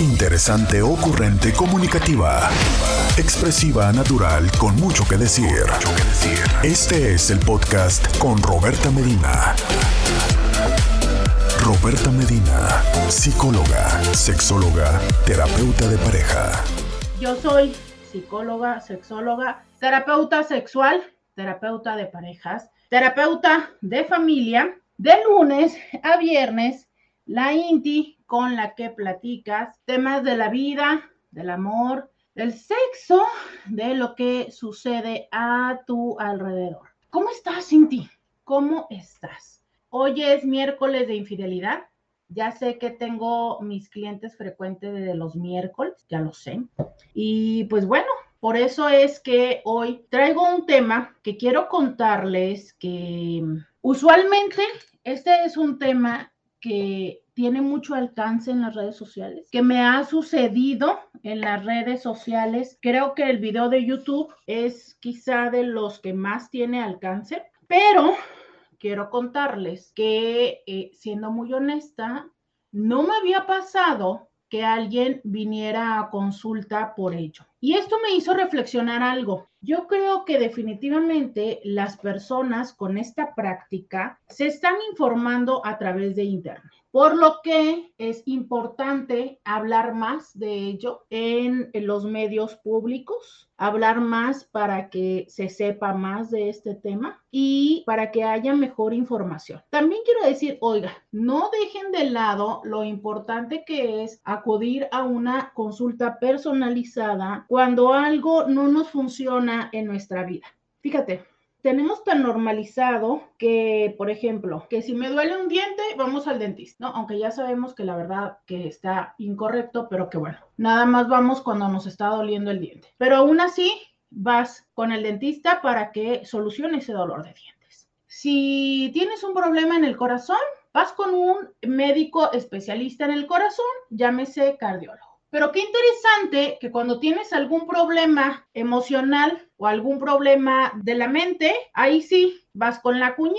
Interesante, ocurrente, comunicativa. Expresiva, natural, con mucho que decir. Este es el podcast con Roberta Medina. Roberta Medina, psicóloga, sexóloga, terapeuta de pareja. Yo soy psicóloga, sexóloga, terapeuta sexual, terapeuta de parejas, terapeuta de familia. De lunes a viernes, la INTI con la que platicas temas de la vida, del amor, del sexo, de lo que sucede a tu alrededor. ¿Cómo estás, Inti? ¿Cómo estás? Hoy es miércoles de infidelidad. Ya sé que tengo mis clientes frecuentes de los miércoles, ya lo sé. Y pues bueno, por eso es que hoy traigo un tema que quiero contarles que usualmente este es un tema que tiene mucho alcance en las redes sociales, que me ha sucedido en las redes sociales. Creo que el video de YouTube es quizá de los que más tiene alcance, pero quiero contarles que, eh, siendo muy honesta, no me había pasado que alguien viniera a consulta por ello. Y esto me hizo reflexionar algo. Yo creo que definitivamente las personas con esta práctica se están informando a través de Internet. Por lo que es importante hablar más de ello en, los medios públicos, hablar más para que se sepa más de este tema y para que haya mejor información. También quiero decir, oiga, no dejen de lado lo importante que es acudir a una consulta personalizada cuando algo no nos funciona en nuestra vida. Fíjate, tenemos tan normalizado que, por ejemplo, que si me duele un diente, vamos al dentista, ¿no? Aunque ya sabemos que la verdad que está incorrecto, pero que bueno, nada más vamos cuando nos está doliendo el diente. Pero aún así, vas con el dentista para que solucione ese dolor de dientes. Si tienes un problema en el corazón, vas con un médico especialista en el corazón, llámese cardiólogo. Pero qué interesante que cuando tienes algún problema emocional o algún problema de la mente, ahí sí, vas con la cuñada,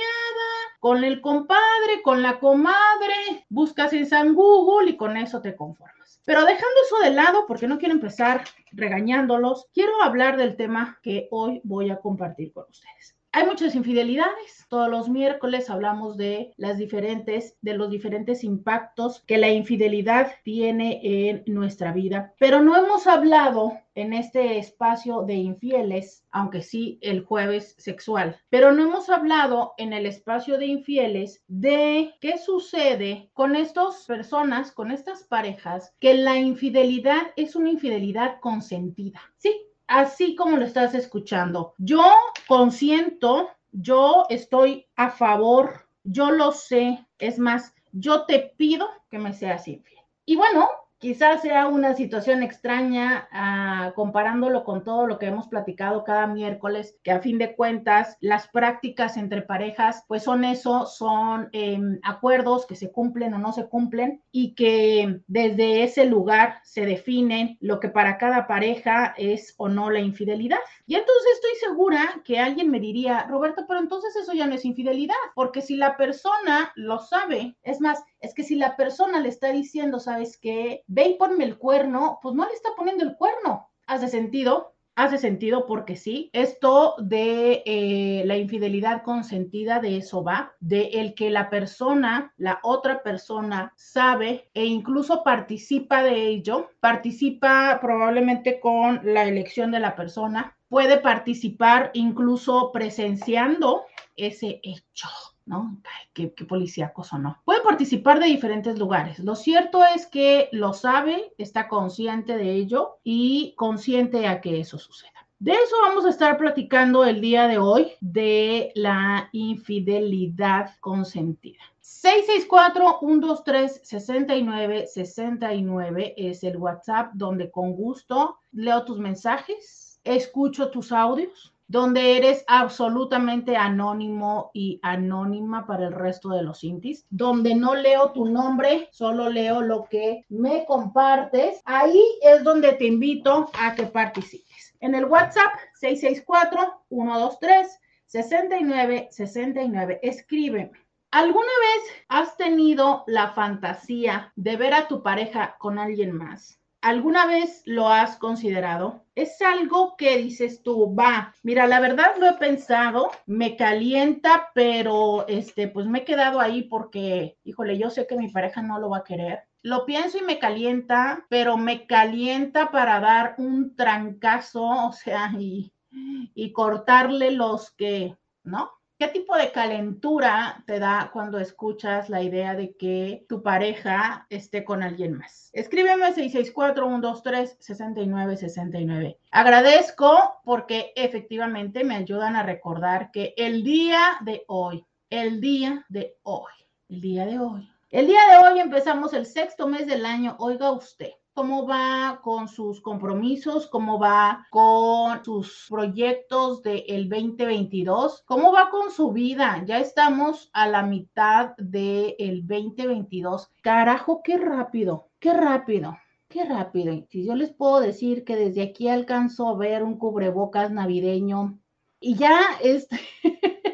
con el compadre, con la comadre, buscas en San Google y con eso te conformas. Pero dejando eso de lado, porque no quiero empezar regañándolos, quiero hablar del tema que hoy voy a compartir con ustedes. Hay muchas infidelidades. Todos los miércoles hablamos de los diferentes impactos que la infidelidad tiene en nuestra vida. Pero no hemos hablado en este espacio de infieles, aunque sí el jueves sexual, pero no hemos hablado en el espacio de infieles de qué sucede con estas personas, con estas parejas, que la infidelidad es una infidelidad consentida. Sí, así como lo estás escuchando. Yo consiento, yo estoy a favor, yo lo sé, es más, yo te pido que me seas infiel. Y bueno, Quizás sea una situación extraña ah, comparándolo con todo lo que hemos platicado cada miércoles, que a fin de cuentas las prácticas entre parejas pues son eso, son em, acuerdos que se cumplen o no se cumplen y que desde ese lugar se define lo que para cada pareja es o no la infidelidad. Y entonces estoy segura que alguien me diría, Roberto, pero entonces eso ya no es infidelidad, porque si la persona lo sabe, es más, es que si la persona le está diciendo, ¿sabes qué? Ve y ponme el cuerno, pues no le está poniendo el cuerno. ¿Hace sentido? Hace sentido porque sí. Esto de eh, la infidelidad consentida, de eso va, de el que la persona, la otra persona sabe e incluso participa de ello, participa probablemente con la elección de la persona, puede participar incluso presenciando ese hecho. ¿No? qué, qué policíacos no. Puede participar de diferentes lugares. Lo cierto es que lo sabe, está consciente de ello y consciente a que eso suceda. De eso vamos a estar platicando el día de hoy, de la infidelidad consentida. 664-123-6969 es el WhatsApp donde con gusto leo tus mensajes, escucho tus audios, donde eres absolutamente anónimo y anónima para el resto de los intis, donde no leo tu nombre, solo leo lo que me compartes. Ahí es donde te invito a que participes. En el WhatsApp 664-123-6969, escríbeme. ¿Alguna vez has tenido la fantasía de ver a tu pareja con alguien más? ¿Alguna vez lo has considerado? Es algo que dices tú, va, mira, la verdad lo he pensado, me calienta, pero este, pues me he quedado ahí porque, híjole, yo sé que mi pareja no lo va a querer. Lo pienso y me calienta, pero me calienta para dar un trancazo, o sea, y, y cortarle los que, ¿no? ¿Qué tipo de calentura te da cuando escuchas la idea de que tu pareja esté con alguien más? Escríbeme 664-123-6969. Agradezco porque efectivamente me ayudan a recordar que el día de hoy, el día de hoy, el día de hoy, el día de hoy empezamos el sexto mes del año. Oiga usted, cómo va con sus compromisos, cómo va con sus proyectos del 2022, cómo va con su vida. Ya estamos a la mitad del 2022. Carajo, qué rápido, qué rápido. Qué rápido. Si yo les puedo decir que desde aquí alcanzo a ver un cubrebocas navideño y ya este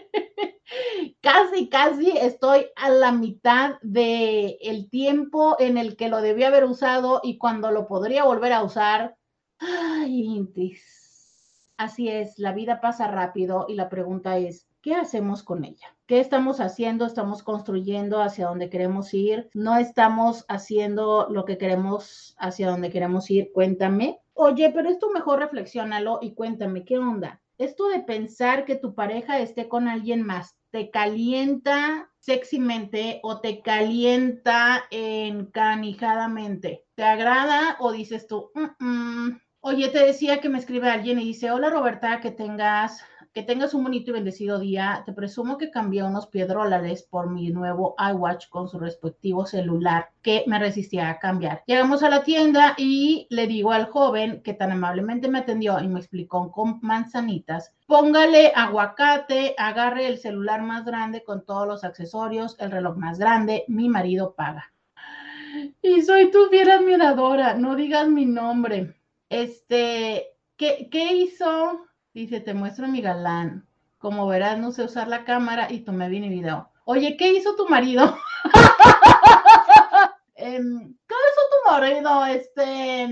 casi, casi estoy a la mitad del el tiempo en el que lo debía haber usado y cuando lo podría volver a usar. Ay, Así es, la vida pasa rápido y la pregunta es, ¿qué hacemos con ella? ¿Qué estamos haciendo? ¿Estamos construyendo hacia donde queremos ir? ¿No estamos haciendo lo que queremos hacia donde queremos ir? Cuéntame. Oye, pero esto mejor reflexiónalo y cuéntame, ¿qué onda? Esto de pensar que tu pareja esté con alguien más, te calienta sexymente o te calienta encanijadamente. ¿Te agrada o dices tú, mm, mm"? oye, te decía que me escribe alguien y dice, hola Roberta, que tengas que tengas un bonito y bendecido día. Te presumo que cambié unos piedrólares por mi nuevo iWatch con su respectivo celular que me resistía a cambiar. Llegamos a la tienda y le digo al joven que tan amablemente me atendió y me explicó con manzanitas, póngale aguacate, agarre el celular más grande con todos los accesorios, el reloj más grande, mi marido paga. Y soy tu fiel admiradora, no digas mi nombre. Este, ¿qué, qué hizo? Dice, te muestro mi galán. Como verás, no sé usar la cámara y tomé bien video. Oye, ¿qué hizo tu marido? ¿Qué hizo tu marido? Este,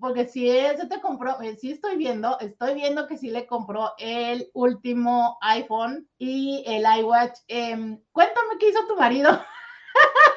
porque si él se te compró, eh, sí estoy viendo, estoy viendo que sí le compró el último iPhone y el iWatch. Em, cuéntame qué hizo tu marido.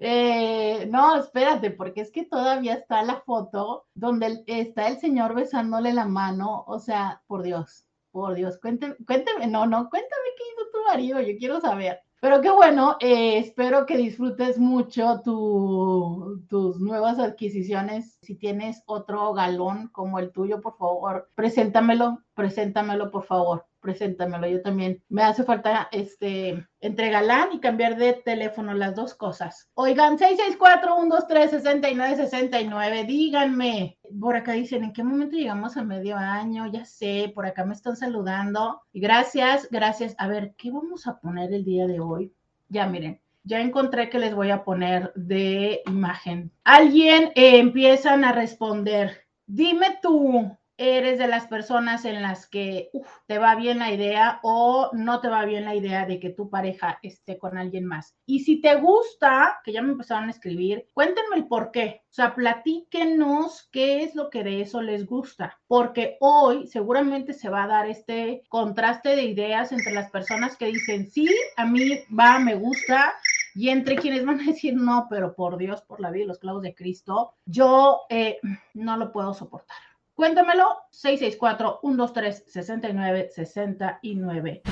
Eh, no, espérate, porque es que todavía está la foto donde está el señor besándole la mano. O sea, por Dios, por Dios, cuénteme, cuénteme, no, no, cuéntame qué hizo tu marido, yo quiero saber. Pero qué bueno, eh, espero que disfrutes mucho tus nuevas adquisiciones. Si tienes otro galón como el tuyo, por favor, preséntamelo, preséntamelo, por favor preséntamelo. Yo también me hace falta este entre galán y cambiar de teléfono, las dos cosas. Oigan, 664-123-6969, díganme. Por acá dicen, ¿en qué momento llegamos a medio año? Ya sé, por acá me están saludando. Gracias, gracias. A ver, ¿qué vamos a poner el día de hoy? Ya miren, ya encontré que les voy a poner de imagen. Alguien eh, empiezan a responder. Dime tú, eres de las personas en las que te va bien la idea o no te va bien la idea de que tu pareja esté con alguien más. Y si te gusta, que ya me empezaron a escribir, cuéntenme el por qué. O sea, platíquenos qué es lo que de eso les gusta, porque hoy seguramente se va a dar este contraste de ideas entre las personas que dicen, sí, a mí va, me gusta, y entre quienes van a decir no, pero por Dios, por la vida y los clavos de Cristo, yo eh, no lo puedo soportar. Cuéntamelo, 664-123-6969.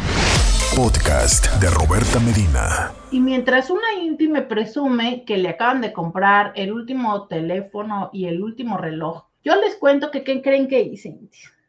Podcast de Roberta Medina. Y mientras una Inti me presume que le acaban de comprar el último teléfono y el último reloj, yo les cuento que ¿qué creen que hice?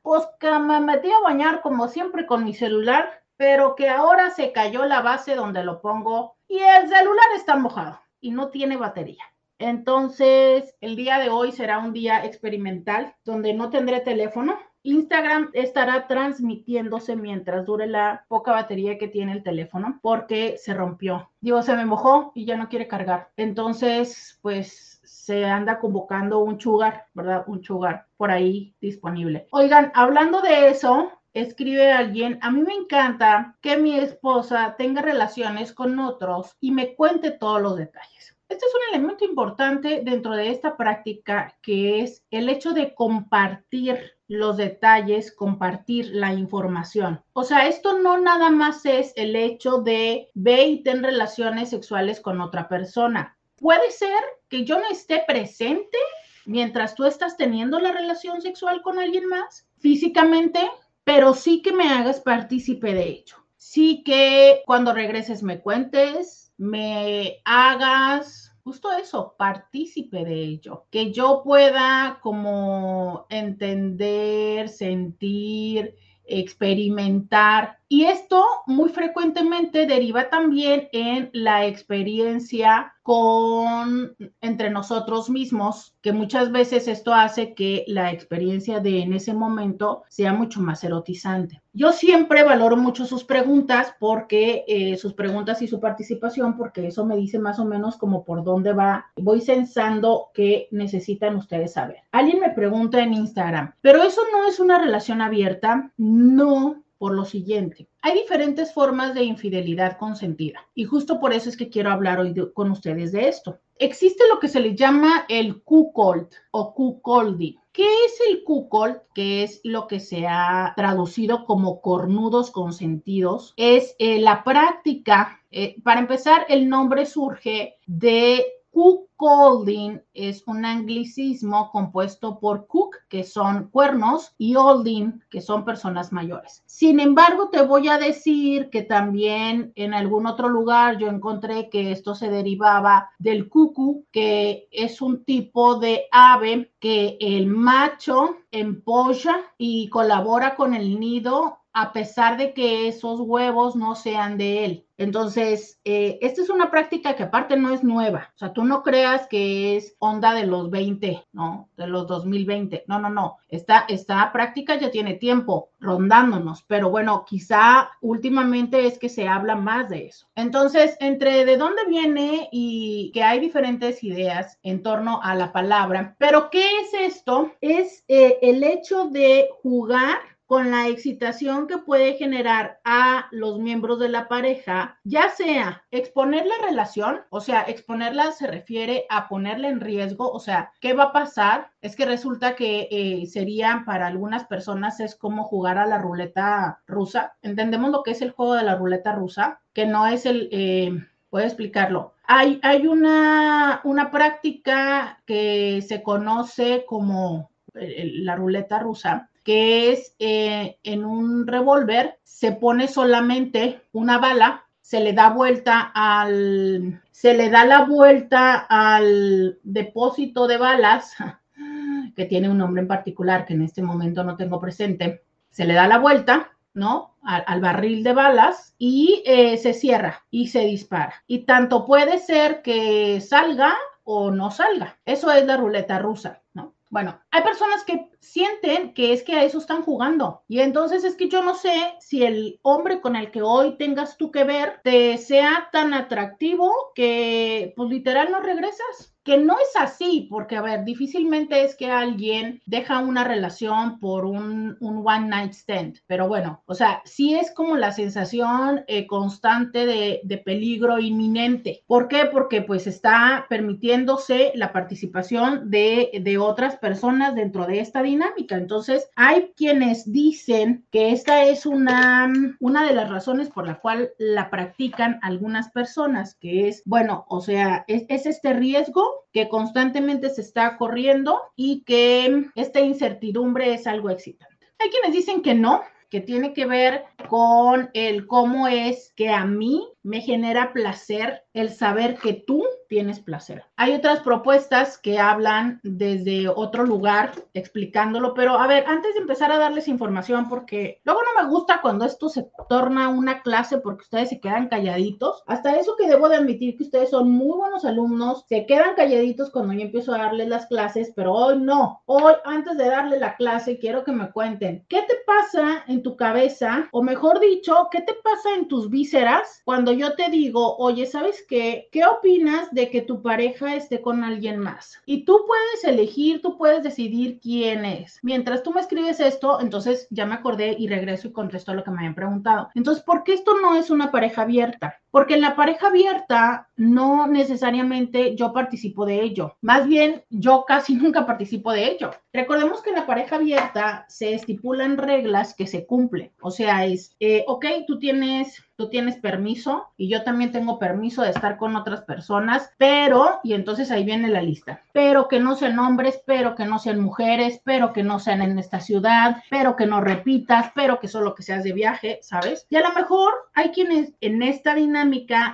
Pues que me metí a bañar como siempre con mi celular, pero que ahora se cayó la base donde lo pongo y el celular está mojado y no tiene batería. Entonces, el día de hoy será un día experimental donde no tendré teléfono. Instagram estará transmitiéndose mientras dure la poca batería que tiene el teléfono porque se rompió. Digo, se me mojó y ya no quiere cargar. Entonces, pues se anda convocando un chugar, ¿verdad? Un chugar por ahí disponible. Oigan, hablando de eso, escribe alguien, a mí me encanta que mi esposa tenga relaciones con otros y me cuente todos los detalles. Este es un elemento importante dentro de esta práctica que es el hecho de compartir los detalles, compartir la información. O sea, esto no nada más es el hecho de ve y ten relaciones sexuales con otra persona. Puede ser que yo no esté presente mientras tú estás teniendo la relación sexual con alguien más físicamente, pero sí que me hagas partícipe de ello. Sí que cuando regreses me cuentes, me hagas justo eso, partícipe de ello, que yo pueda como entender, sentir, experimentar. Y esto muy frecuentemente deriva también en la experiencia con entre nosotros mismos, que muchas veces esto hace que la experiencia de en ese momento sea mucho más erotizante. Yo siempre valoro mucho sus preguntas porque eh, sus preguntas y su participación, porque eso me dice más o menos como por dónde va. Voy sensando que necesitan ustedes saber. Alguien me pregunta en Instagram, pero eso no es una relación abierta. No, por lo siguiente. Hay diferentes formas de infidelidad consentida y justo por eso es que quiero hablar hoy con ustedes de esto. Existe lo que se le llama el cuckold o cuckolding. ¿Qué es el cuckold? Que es lo que se ha traducido como cornudos consentidos. Es eh, la práctica, eh, para empezar, el nombre surge de Cuckolding es un anglicismo compuesto por cook, que son cuernos, y olding, que son personas mayores. Sin embargo, te voy a decir que también en algún otro lugar yo encontré que esto se derivaba del cucu, que es un tipo de ave que el macho empolla y colabora con el nido a pesar de que esos huevos no sean de él. Entonces, eh, esta es una práctica que aparte no es nueva. O sea, tú no creas que es onda de los 20, ¿no? De los 2020. No, no, no. Esta, esta práctica ya tiene tiempo rondándonos, pero bueno, quizá últimamente es que se habla más de eso. Entonces, entre de dónde viene y que hay diferentes ideas en torno a la palabra, pero ¿qué es esto? Es eh, el hecho de jugar con la excitación que puede generar a los miembros de la pareja, ya sea exponer la relación, o sea, exponerla se refiere a ponerla en riesgo, o sea, ¿qué va a pasar? Es que resulta que eh, sería para algunas personas es como jugar a la ruleta rusa. ¿Entendemos lo que es el juego de la ruleta rusa? Que no es el... Eh, Puedo explicarlo. Hay, hay una, una práctica que se conoce como eh, la ruleta rusa, que es eh, en un revólver, se pone solamente una bala, se le da vuelta al, se le da la vuelta al depósito de balas, que tiene un nombre en particular que en este momento no tengo presente, se le da la vuelta, ¿no? Al, barril de balas y eh, se cierra y se dispara. Y tanto puede ser que salga o no salga. Eso es la ruleta rusa, ¿no? Bueno, hay personas que sienten que es que a eso están jugando. Y entonces es que yo no sé si el hombre con el que hoy tengas tú que ver te sea tan atractivo que pues literal no regresas que no es así, porque a ver, difícilmente es que alguien deja una relación por un, one night stand, pero bueno, o sea, sí es como la sensación eh, constante de, de, peligro inminente. ¿Por qué? Porque pues está permitiéndose la participación de, de otras personas dentro de esta dinámica. Entonces, hay quienes dicen que esta es una, una de las razones por la cual la practican algunas personas, que es, bueno, o sea, es, es este riesgo que constantemente se está corriendo y que esta incertidumbre es algo excitante. Hay quienes dicen que no, que tiene que ver con el cómo es que a mí me genera placer el saber que tú tienes placer. Hay otras propuestas que hablan desde otro lugar explicándolo, pero a ver, antes de empezar a darles información, porque luego no me gusta cuando esto se torna una clase porque ustedes se quedan calladitos. Hasta eso que debo de admitir que ustedes son muy buenos alumnos, se quedan calladitos cuando yo empiezo a darles las clases, pero hoy no. Hoy, antes de darle la clase, quiero que me cuenten, ¿qué te pasa en tu cabeza? O mejor dicho, ¿qué te pasa en tus vísceras cuando yo te digo, oye, ¿sabes qué? ¿Qué opinas de que tu pareja esté con alguien más? Y tú puedes elegir, tú puedes decidir quién es. Mientras tú me escribes esto, entonces ya me acordé y regreso y contesto lo que me habían preguntado. Entonces, ¿por qué esto no es una pareja abierta? Porque en la pareja abierta no necesariamente yo participo de ello. Más bien, yo casi nunca participo de ello. Recordemos que en la pareja abierta se estipulan reglas que se cumplen. O sea, es, eh, ok, tú tienes tú tienes permiso y yo también tengo permiso de estar con otras personas, pero, y entonces ahí viene la lista, pero que no sean hombres, pero que no sean mujeres, pero que no sean en esta ciudad, pero que no repitas, pero que solo que seas de viaje, ¿sabes? Y a lo mejor hay quienes en esta dinámica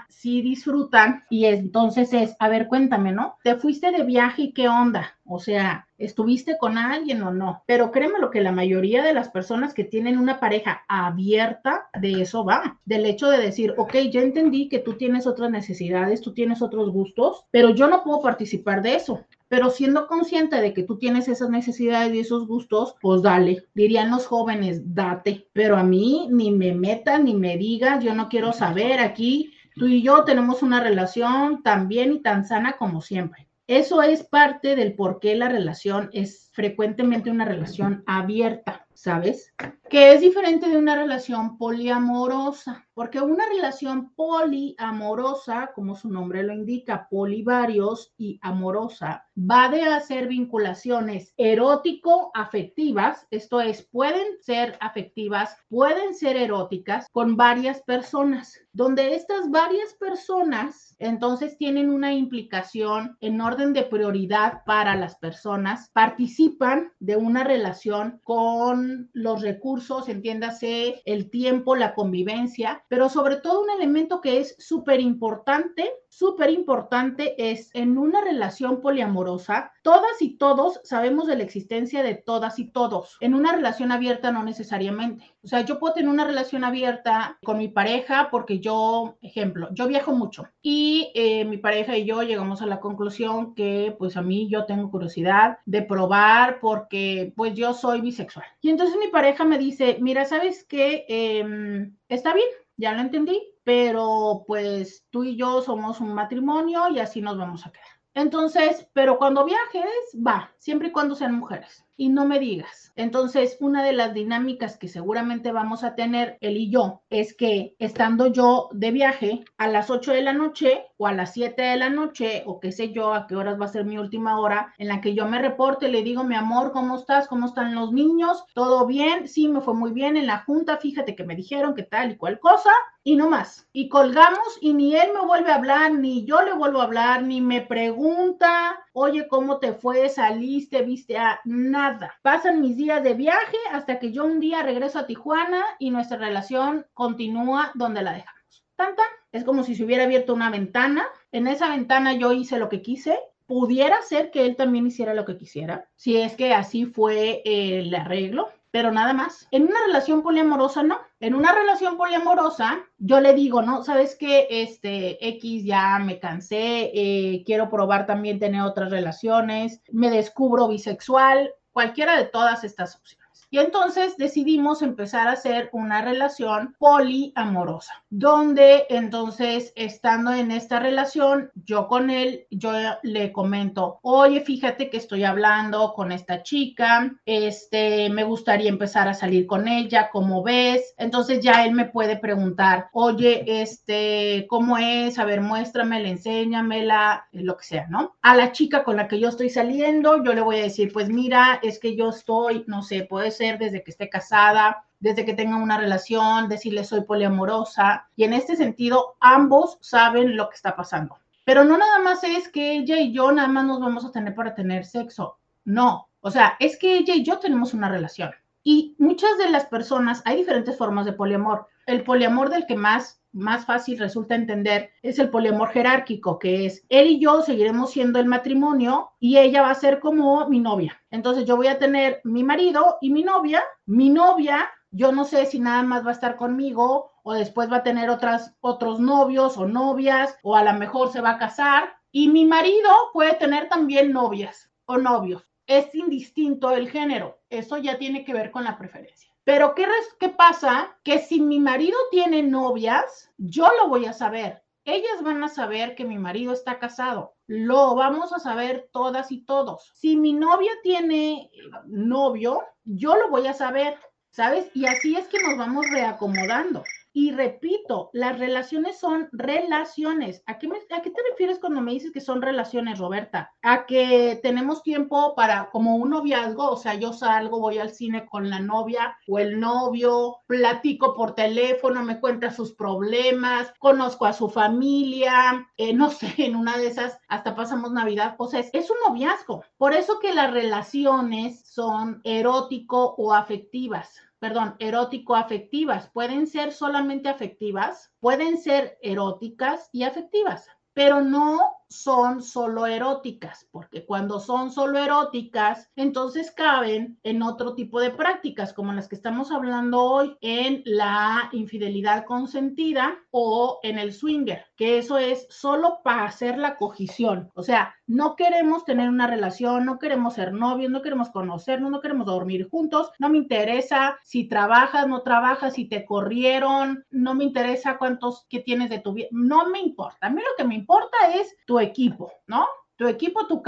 sí disfrutan y entonces es, a ver, cuéntame, ¿no? Te fuiste de viaje y qué onda? O sea, ¿estuviste con alguien o no? Pero créeme lo que la mayoría de las personas que tienen una pareja abierta, de eso va. Del hecho de decir, ok, ya entendí que tú tienes otras necesidades, tú tienes otros gustos, pero yo no puedo participar de eso. Pero siendo consciente de que tú tienes esas necesidades y esos gustos, pues dale. Dirían los jóvenes, date. Pero a mí ni me metan ni me digas, yo no quiero saber aquí. Tú y yo tenemos una relación tan bien y tan sana como siempre. Eso es parte del por qué la relación es frecuentemente una relación abierta, ¿sabes? Que es diferente de una relación poliamorosa, porque una relación poliamorosa, como su nombre lo indica, polivarios y amorosa, va de hacer vinculaciones erótico-afectivas, esto es, pueden ser afectivas, pueden ser eróticas con varias personas, donde estas varias personas entonces tienen una implicación en orden de prioridad para las personas, participan de una relación con los recursos, entiéndase el tiempo, la convivencia, pero sobre todo un elemento que es súper importante súper importante es en una relación poliamorosa, todas y todos sabemos de la existencia de todas y todos. En una relación abierta no necesariamente. O sea, yo puedo tener una relación abierta con mi pareja porque yo, ejemplo, yo viajo mucho y eh, mi pareja y yo llegamos a la conclusión que pues a mí yo tengo curiosidad de probar porque pues yo soy bisexual. Y entonces mi pareja me dice, mira, ¿sabes qué? Em, está bien, ya lo entendí, pero pues tú y yo somos un matrimonio y así nos vamos a quedar. Entonces, pero cuando viajes, va, siempre y cuando sean mujeres. Y no me digas. Entonces, una de las dinámicas que seguramente vamos a tener él y yo es que estando yo de viaje a las 8 de la noche o a las 7 de la noche o qué sé yo, a qué horas va a ser mi última hora, en la que yo me reporte, le digo, mi amor, ¿cómo estás? ¿Cómo están los niños? ¿Todo bien? Sí, me fue muy bien en la junta, fíjate que me dijeron que tal y cual cosa y no más. Y colgamos y ni él me vuelve a hablar, ni yo le vuelvo a hablar, ni me pregunta, oye, ¿cómo te fue? ¿Saliste? ¿Viste a nada? Pasan mis días de viaje hasta que yo un día regreso a Tijuana y nuestra relación continúa donde la dejamos. Tanta, es como si se hubiera abierto una ventana. En esa ventana yo hice lo que quise pudiera ser que él también hiciera lo que quisiera, si es que así fue el arreglo, pero nada más. En una relación poliamorosa no. En una relación poliamorosa, yo le digo, no, sabes que este X ya me cansé, eh, quiero probar también tener otras relaciones, me descubro bisexual, cualquiera de todas estas opciones. Y entonces decidimos empezar a hacer una relación poliamorosa, donde entonces estando en esta relación, yo con él, yo le comento, oye, fíjate que estoy hablando con esta chica, este, me gustaría empezar a salir con ella, ¿cómo ves? Entonces ya él me puede preguntar, oye, este, ¿cómo es? A ver, muéstramela, enséñamela, lo que sea, ¿no? A la chica con la que yo estoy saliendo, yo le voy a decir, pues mira, es que yo estoy, no sé, puede ser desde que esté casada, desde que tenga una relación, decirle soy poliamorosa. Y en este sentido, ambos saben lo que está pasando. Pero no nada más es que ella y yo nada más nos vamos a tener para tener sexo. No, o sea, es que ella y yo tenemos una relación. Y muchas de las personas, hay diferentes formas de poliamor. El poliamor del que más más fácil resulta entender es el poliamor jerárquico, que es él y yo seguiremos siendo el matrimonio y ella va a ser como mi novia. Entonces yo voy a tener mi marido y mi novia. Mi novia, yo no sé si nada más va a estar conmigo o después va a tener otras, otros novios o novias o a lo mejor se va a casar. Y mi marido puede tener también novias o novios. Es indistinto el género. Eso ya tiene que ver con la preferencia. Pero ¿qué, ¿qué pasa? Que si mi marido tiene novias, yo lo voy a saber. Ellas van a saber que mi marido está casado. Lo vamos a saber todas y todos. Si mi novia tiene novio, yo lo voy a saber, ¿sabes? Y así es que nos vamos reacomodando. Y repito, las relaciones son relaciones. ¿A qué, ¿A qué, te refieres cuando me dices que son relaciones, Roberta? A que tenemos tiempo para, como un noviazgo, o sea, yo salgo, voy al cine con la novia o el novio, platico por teléfono, me cuenta sus problemas, conozco a su familia, eh, no sé, en una de esas hasta pasamos Navidad. O sea, es, es un noviazgo. Por eso que las relaciones son erótico o afectivas perdón, erótico-afectivas. Pueden ser solamente afectivas, pueden ser eróticas y afectivas, pero no son solo eróticas, porque cuando son solo eróticas, entonces caben en otro tipo de prácticas, como las que estamos hablando hoy, en la infidelidad consentida o en el swinger, que eso es solo para hacer la cogición. O sea, no queremos tener una relación, no queremos ser novios, no queremos conocernos, no queremos dormir juntos, no me interesa si trabajas, no trabajas, si te corrieron, no me interesa cuántos que tienes de tu vida, no me importa. A mí lo que me importa es tu equipo, ¿no? Tu equipo, tu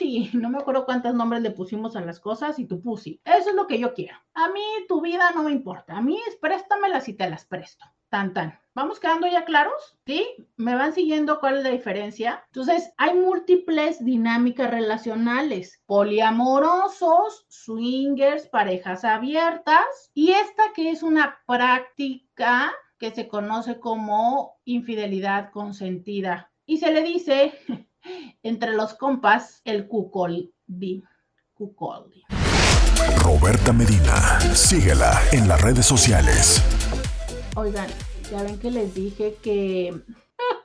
y no me acuerdo cuántos nombres le pusimos a las cosas, y tu pussy. Eso es lo que yo quiero. A mí tu vida no me importa. A mí es préstamelas y te las presto. Tan, tan. ¿Vamos quedando ya claros? ¿Sí? ¿Me van siguiendo cuál es la diferencia? Entonces, hay múltiples dinámicas relacionales, poliamorosos, swingers, parejas abiertas, y esta que es una práctica que se conoce como infidelidad consentida. Y se le dice entre los compas el cucoldi. Cucoldi. Roberta Medina, síguela en las redes sociales. Oigan, ya ven que les dije que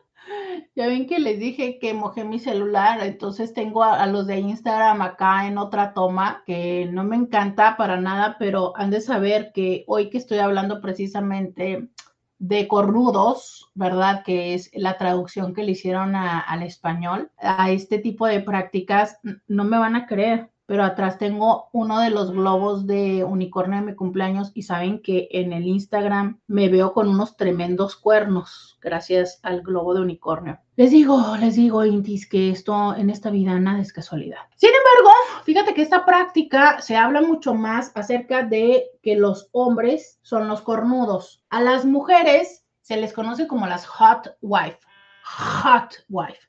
ya ven que les dije que mojé mi celular, entonces tengo a, los de Instagram acá en otra toma que no me encanta para nada, pero han de saber que hoy que estoy hablando precisamente de cornudos, ¿verdad? Que es la traducción que le hicieron al español, a este tipo de prácticas, no me van a creer, pero atrás tengo uno de los globos de unicornio de mi cumpleaños y saben que en el Instagram me veo con unos tremendos cuernos gracias al globo de unicornio. Les digo, les digo, Intis, que esto en esta vida nada es casualidad. Sin embargo, fíjate que esta práctica se habla mucho más acerca de que los hombres son los cornudos. A las mujeres se les conoce como las hot wife. Hot wife.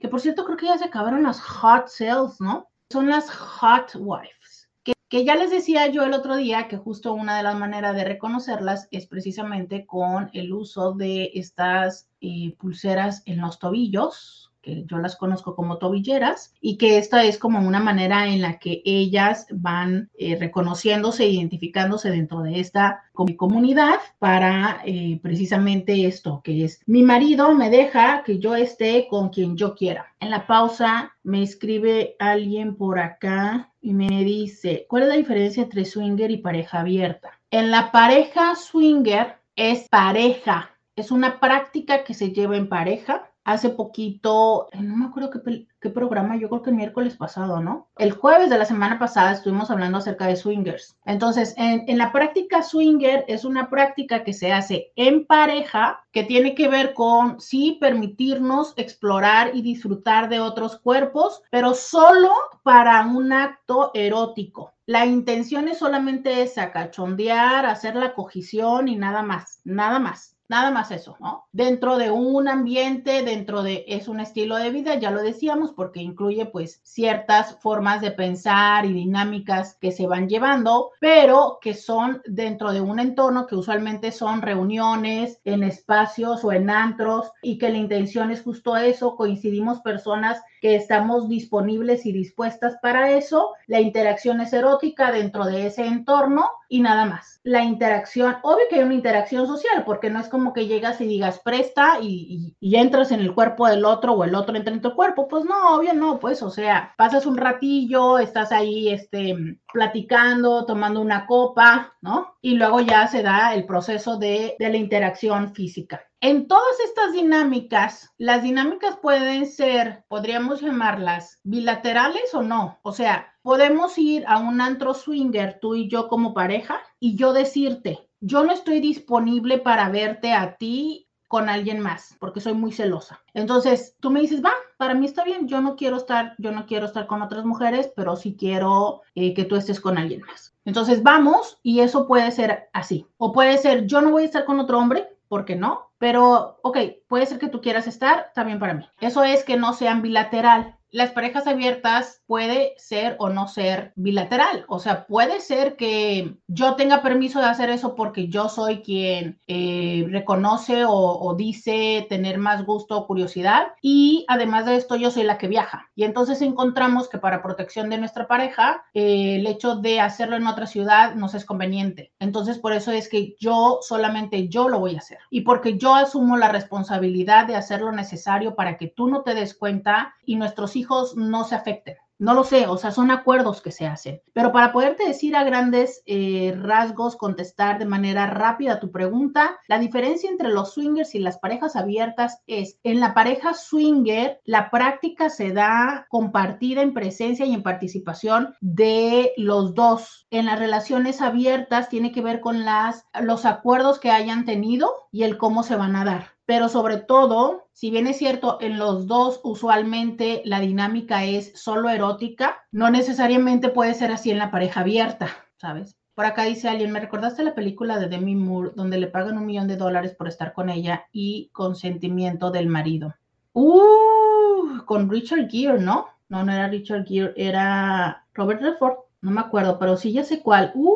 Que por cierto, creo que ya se acabaron las hot sales, ¿no? Son las hot wives, que, ya les decía yo el otro día que justo una de las maneras de reconocerlas es precisamente con el uso de estas eh, pulseras en los tobillos, que yo las conozco como tobilleras, y que esta es como una manera en la que ellas van eh, reconociéndose, identificándose dentro de esta comunidad para eh, precisamente esto, que es mi marido me deja que yo esté con quien yo quiera. En la pausa me escribe alguien por acá y me dice, ¿cuál es la diferencia entre swinger y pareja abierta? En la pareja swinger es pareja, es una práctica que se lleva en pareja hace poquito, no me acuerdo qué, programa, yo creo que el miércoles pasado, ¿no? El jueves de la semana pasada estuvimos hablando acerca de swingers. Entonces, en, la práctica swinger es una práctica que se hace en pareja, que tiene que ver con, sí, permitirnos explorar y disfrutar de otros cuerpos, pero solo para un acto erótico. La intención es solamente esa, cachondear, hacer la cogición y nada más, nada más. Nada más eso, ¿no? Dentro de un ambiente, dentro de, es un estilo de vida, ya lo decíamos, porque incluye pues ciertas formas de pensar y dinámicas que se van llevando, pero que son dentro de un entorno que usualmente son reuniones en espacios o en antros y que la intención es justo eso, coincidimos personas que estamos disponibles y dispuestas para eso, la interacción es erótica dentro de ese entorno y nada más. La interacción, obvio que hay una interacción social, porque no es como que llegas y digas presta y, entras en el cuerpo del otro o el otro entra en tu cuerpo, pues no, obvio no, pues o sea, pasas un ratillo, estás ahí, este, platicando, tomando una copa, ¿no? Y luego ya se da el proceso de, de la interacción física. En todas estas dinámicas, las dinámicas pueden ser, podríamos llamarlas bilaterales o no. O sea, podemos ir a un antro swinger, tú y yo como pareja, y yo decirte, yo no estoy disponible para verte a ti con alguien más, porque soy muy celosa. Entonces, tú me dices, va, para mí está bien, yo no quiero estar, yo no quiero estar con otras mujeres, pero sí quiero eh, que tú estés con alguien más. Entonces, vamos y eso puede ser así. O puede ser, yo no voy a estar con otro hombre, ¿por qué no? Pero, ok, puede ser que tú quieras estar, también para mí. Eso es que no sean bilateral las parejas abiertas puede ser o no ser bilateral. O sea, puede ser que yo tenga permiso de hacer eso porque yo soy quien eh, reconoce o, dice tener más gusto o curiosidad. Y además de esto, yo soy la que viaja. Y entonces encontramos que para protección de nuestra pareja, eh, el hecho de hacerlo en otra ciudad nos es conveniente. Entonces, por eso es que yo solamente yo lo voy a hacer. Y porque yo asumo la responsabilidad de hacer lo necesario para que tú no te des cuenta y nuestros hijos no se afecten. No lo sé, o sea, son acuerdos que se hacen. Pero para poderte decir a grandes eh, rasgos, contestar de manera rápida tu pregunta, la diferencia entre los swingers y las parejas abiertas es, en la pareja swinger, la práctica se da compartida en presencia y en participación de los dos. En las relaciones abiertas tiene que ver con las, los acuerdos que hayan tenido y el cómo se van a dar pero sobre todo, si bien es cierto, en los dos usualmente la dinámica es solo erótica, no necesariamente puede ser así en la pareja abierta, ¿sabes? Por acá dice alguien, me recordaste la película de Demi Moore, donde le pagan un millón de dólares por estar con ella y consentimiento del marido. Uh, con Richard Gere, ¿no? No, no era Richard Gere, era Robert Redford, no me acuerdo, pero sí ya sé cuál. Uh,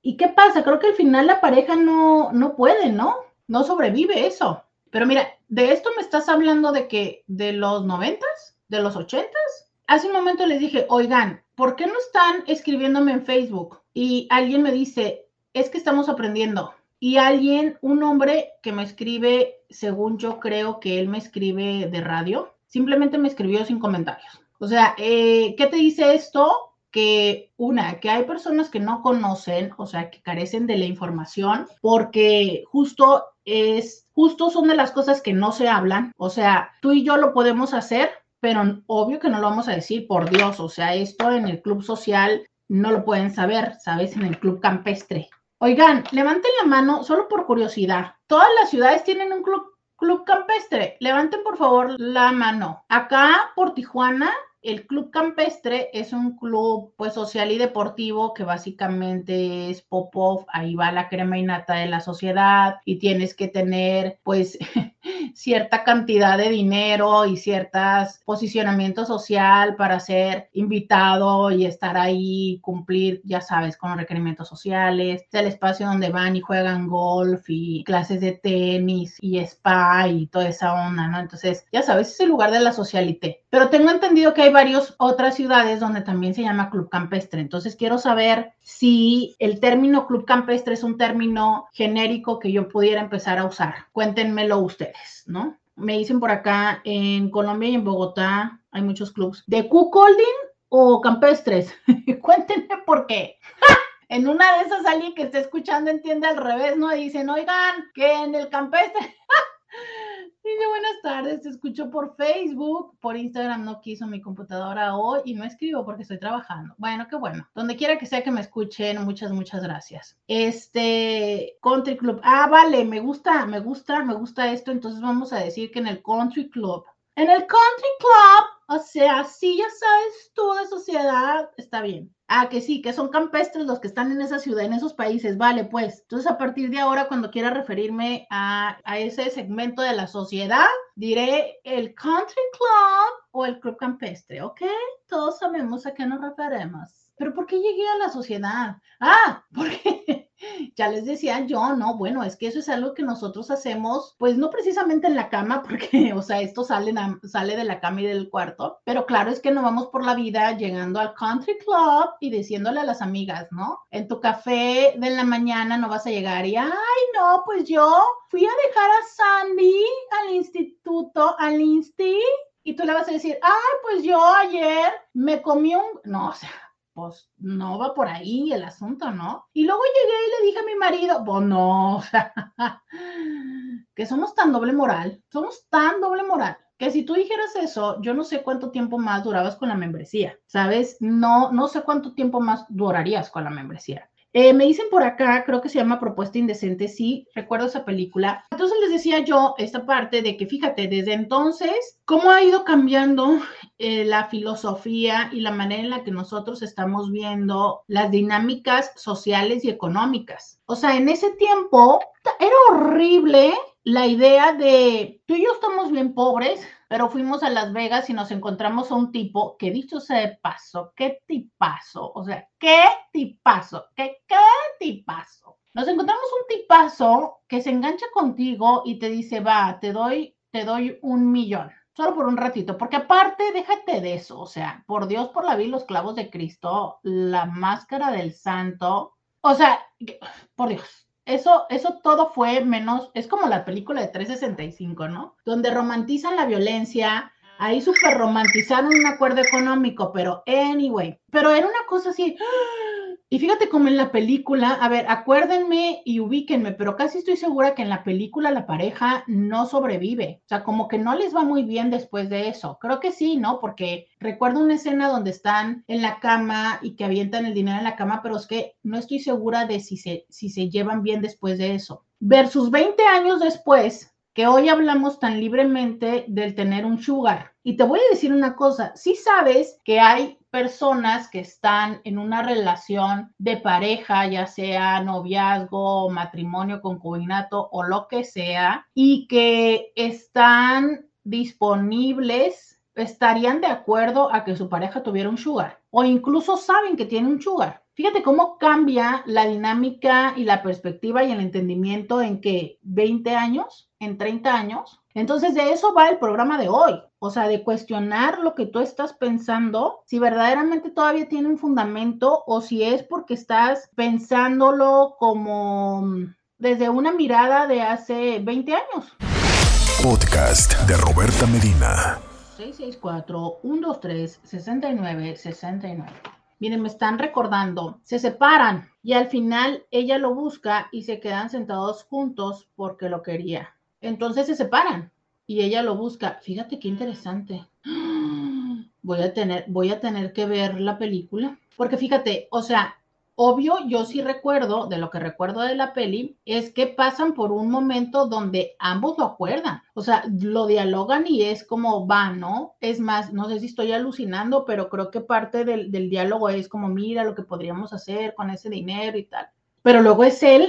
¿y qué pasa? Creo que al final la pareja no, no puede, ¿no? No sobrevive eso. Pero mira, de esto me estás hablando de que de los noventas, de los ochentas. Hace un momento les dije, oigan, ¿por qué no están escribiéndome en Facebook? Y alguien me dice, es que estamos aprendiendo. Y alguien, un hombre que me escribe, según yo creo que él me escribe de radio, simplemente me escribió sin comentarios. O sea, eh, ¿qué te dice esto? Que una, que hay personas que no conocen, o sea, que carecen de la información, porque justo es, justo son de las cosas que no se hablan. O sea, tú y yo lo podemos hacer, pero obvio que no lo vamos a decir, por Dios. O sea, esto en el club social no lo pueden saber, ¿sabes? En el club campestre. Oigan, levanten la mano solo por curiosidad. Todas las ciudades tienen un club, club campestre. Levanten por favor la mano. Acá por Tijuana el Club Campestre es un club pues social y deportivo que básicamente es pop-off, ahí va la crema innata de la sociedad y tienes que tener pues cierta cantidad de dinero y ciertos posicionamiento social para ser invitado y estar ahí, cumplir, ya sabes, con los requerimientos sociales, es el espacio donde van y juegan golf y clases de tenis y spa y toda esa onda, ¿no? Entonces, ya sabes, es el lugar de la socialité. Pero tengo entendido que hay varias otras ciudades donde también se llama club campestre. Entonces quiero saber si el término club campestre es un término genérico que yo pudiera empezar a usar. Cuéntenmelo ustedes, ¿no? Me dicen por acá, en Colombia y en Bogotá hay muchos clubs. ¿De cuckolding o campestres? Cuéntenme por qué. en una de esas alguien que esté escuchando entiende al revés, ¿no? Dicen, oigan, que en el campestre... Dice, buenas tardes, te escucho por Facebook, por Instagram no quiso mi computadora hoy y no escribo porque estoy trabajando. Bueno, qué bueno. Donde quiera que sea que me escuchen, muchas, muchas gracias. Este, Country Club. Ah, vale, me gusta, me gusta, me gusta esto. Entonces vamos a decir que en el Country Club. En el Country Club, o sea, si ya sabes tú de sociedad, está bien. Ah, que sí, que son campestres los que están en esa ciudad, en esos países. Vale, pues. Entonces, a partir de ahora, cuando quiera referirme a, a ese segmento de la sociedad, diré el country club o el club campestre, ¿ok? Todos sabemos a qué nos referimos. Pero ¿por qué llegué a la sociedad? Ah, porque ya les decía yo, no, bueno, es que eso es algo que nosotros hacemos, pues no precisamente en la cama, porque, o sea, esto sale, sale de la cama y del cuarto, pero claro es que no vamos por la vida llegando al country club y diciéndole a las amigas, ¿no? En tu café de la mañana no vas a llegar y, ay, no, pues yo fui a dejar a Sandy al instituto, al insti, y tú le vas a decir, ay, pues yo ayer me comí un, no, o sea, pues no va por ahí el asunto, ¿no? Y luego llegué y le dije a mi marido, pues no, que somos tan doble moral, somos tan doble moral, que si tú dijeras eso, yo no sé cuánto tiempo más durabas con la membresía, ¿sabes? No, no sé cuánto tiempo más durarías con la membresía. Eh, me dicen por acá, creo que se llama Propuesta Indecente, sí, recuerdo esa película. Entonces les decía yo esta parte de que fíjate, desde entonces, cómo ha ido cambiando eh, la filosofía y la manera en la que nosotros estamos viendo las dinámicas sociales y económicas. O sea, en ese tiempo era horrible la idea de, tú y yo estamos bien pobres, pero fuimos a Las Vegas y nos encontramos a un tipo que dicho sea de paso, qué tipazo, o sea, qué tipazo, qué, qué tipazo. Nos encontramos un tipazo que se engancha contigo y te dice, va, te doy, te doy un millón, solo por un ratito, porque aparte, déjate de eso, o sea, por Dios, por la vida, los clavos de Cristo, la máscara del santo, o sea, por Dios, eso, eso todo fue menos, es como la película de 365, ¿no? Donde romantizan la violencia, ahí súper romantizaron un acuerdo económico, pero anyway, pero era una cosa así, y fíjate como en la película, a ver, acuérdenme y ubíquenme, pero casi estoy segura que en la película la pareja no sobrevive. O sea, como que no les va muy bien después de eso. Creo que sí, ¿no? Porque recuerdo una escena donde están en la cama y que avientan el dinero en la cama, pero es que no estoy segura de si se, si se llevan bien después de eso. Versus 20 años después, que hoy hablamos tan libremente del tener un sugar. Y te voy a decir una cosa, si sabes que hay personas que están en una relación de pareja, ya sea noviazgo, matrimonio, concubinato o lo que sea, y que están disponibles, estarían de acuerdo a que su pareja tuviera un sugar o incluso saben que tiene un sugar. Fíjate cómo cambia la dinámica y la perspectiva y el entendimiento en que 20 años, en 30 años. Entonces de eso va el programa de hoy. O sea, de cuestionar lo que tú estás pensando, si verdaderamente todavía tiene un fundamento o si es porque estás pensándolo como desde una mirada de hace 20 años. Podcast de Roberta Medina. 664-123-6969. Miren, me están recordando, se separan y al final ella lo busca y se quedan sentados juntos porque lo quería. Entonces se separan y ella lo busca. Fíjate qué interesante. Voy a tener, voy a tener que ver la película. Porque fíjate, o sea, obvio, yo sí recuerdo, de lo que recuerdo de la peli, es que pasan por un momento donde ambos lo acuerdan. O sea, lo dialogan y es como va, ¿no? Es más, no sé si estoy alucinando, pero creo que parte del, diálogo es como, mira lo que podríamos hacer con ese dinero y tal. Pero luego es él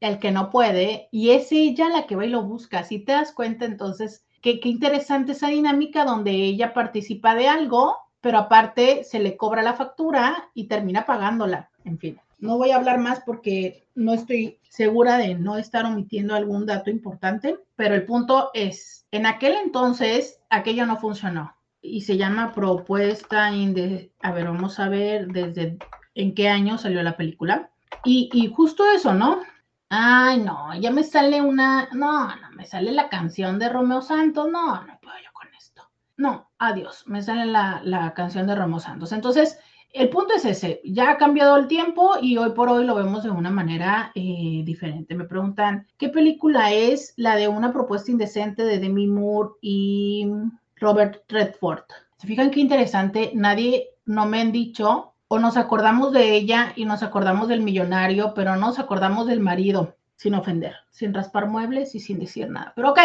el que no puede, y es ella la que va y lo busca. Si te das cuenta, entonces, qué, qué interesante esa dinámica donde ella participa de algo, pero aparte se le cobra la factura y termina pagándola. En fin, no voy a hablar más porque no estoy segura de no estar omitiendo algún dato importante, pero el punto es, en aquel entonces aquello no funcionó y se llama propuesta de, a ver, vamos a ver desde en qué año salió la película. Y, y justo eso, ¿no? Ay, no, ya me sale una, no, no, me sale la canción de Romeo Santos, no, no puedo yo con esto. No, adiós, me sale la, la canción de Romeo Santos. Entonces, el punto es ese, ya ha cambiado el tiempo y hoy por hoy lo vemos de una manera eh, diferente. Me preguntan, ¿qué película es la de una propuesta indecente de Demi Moore y Robert Redford? ¿Se fijan qué interesante? Nadie, no me han dicho o nos acordamos de ella y nos acordamos del millonario, pero no nos acordamos del marido, sin ofender, sin raspar muebles y sin decir nada. Pero ok,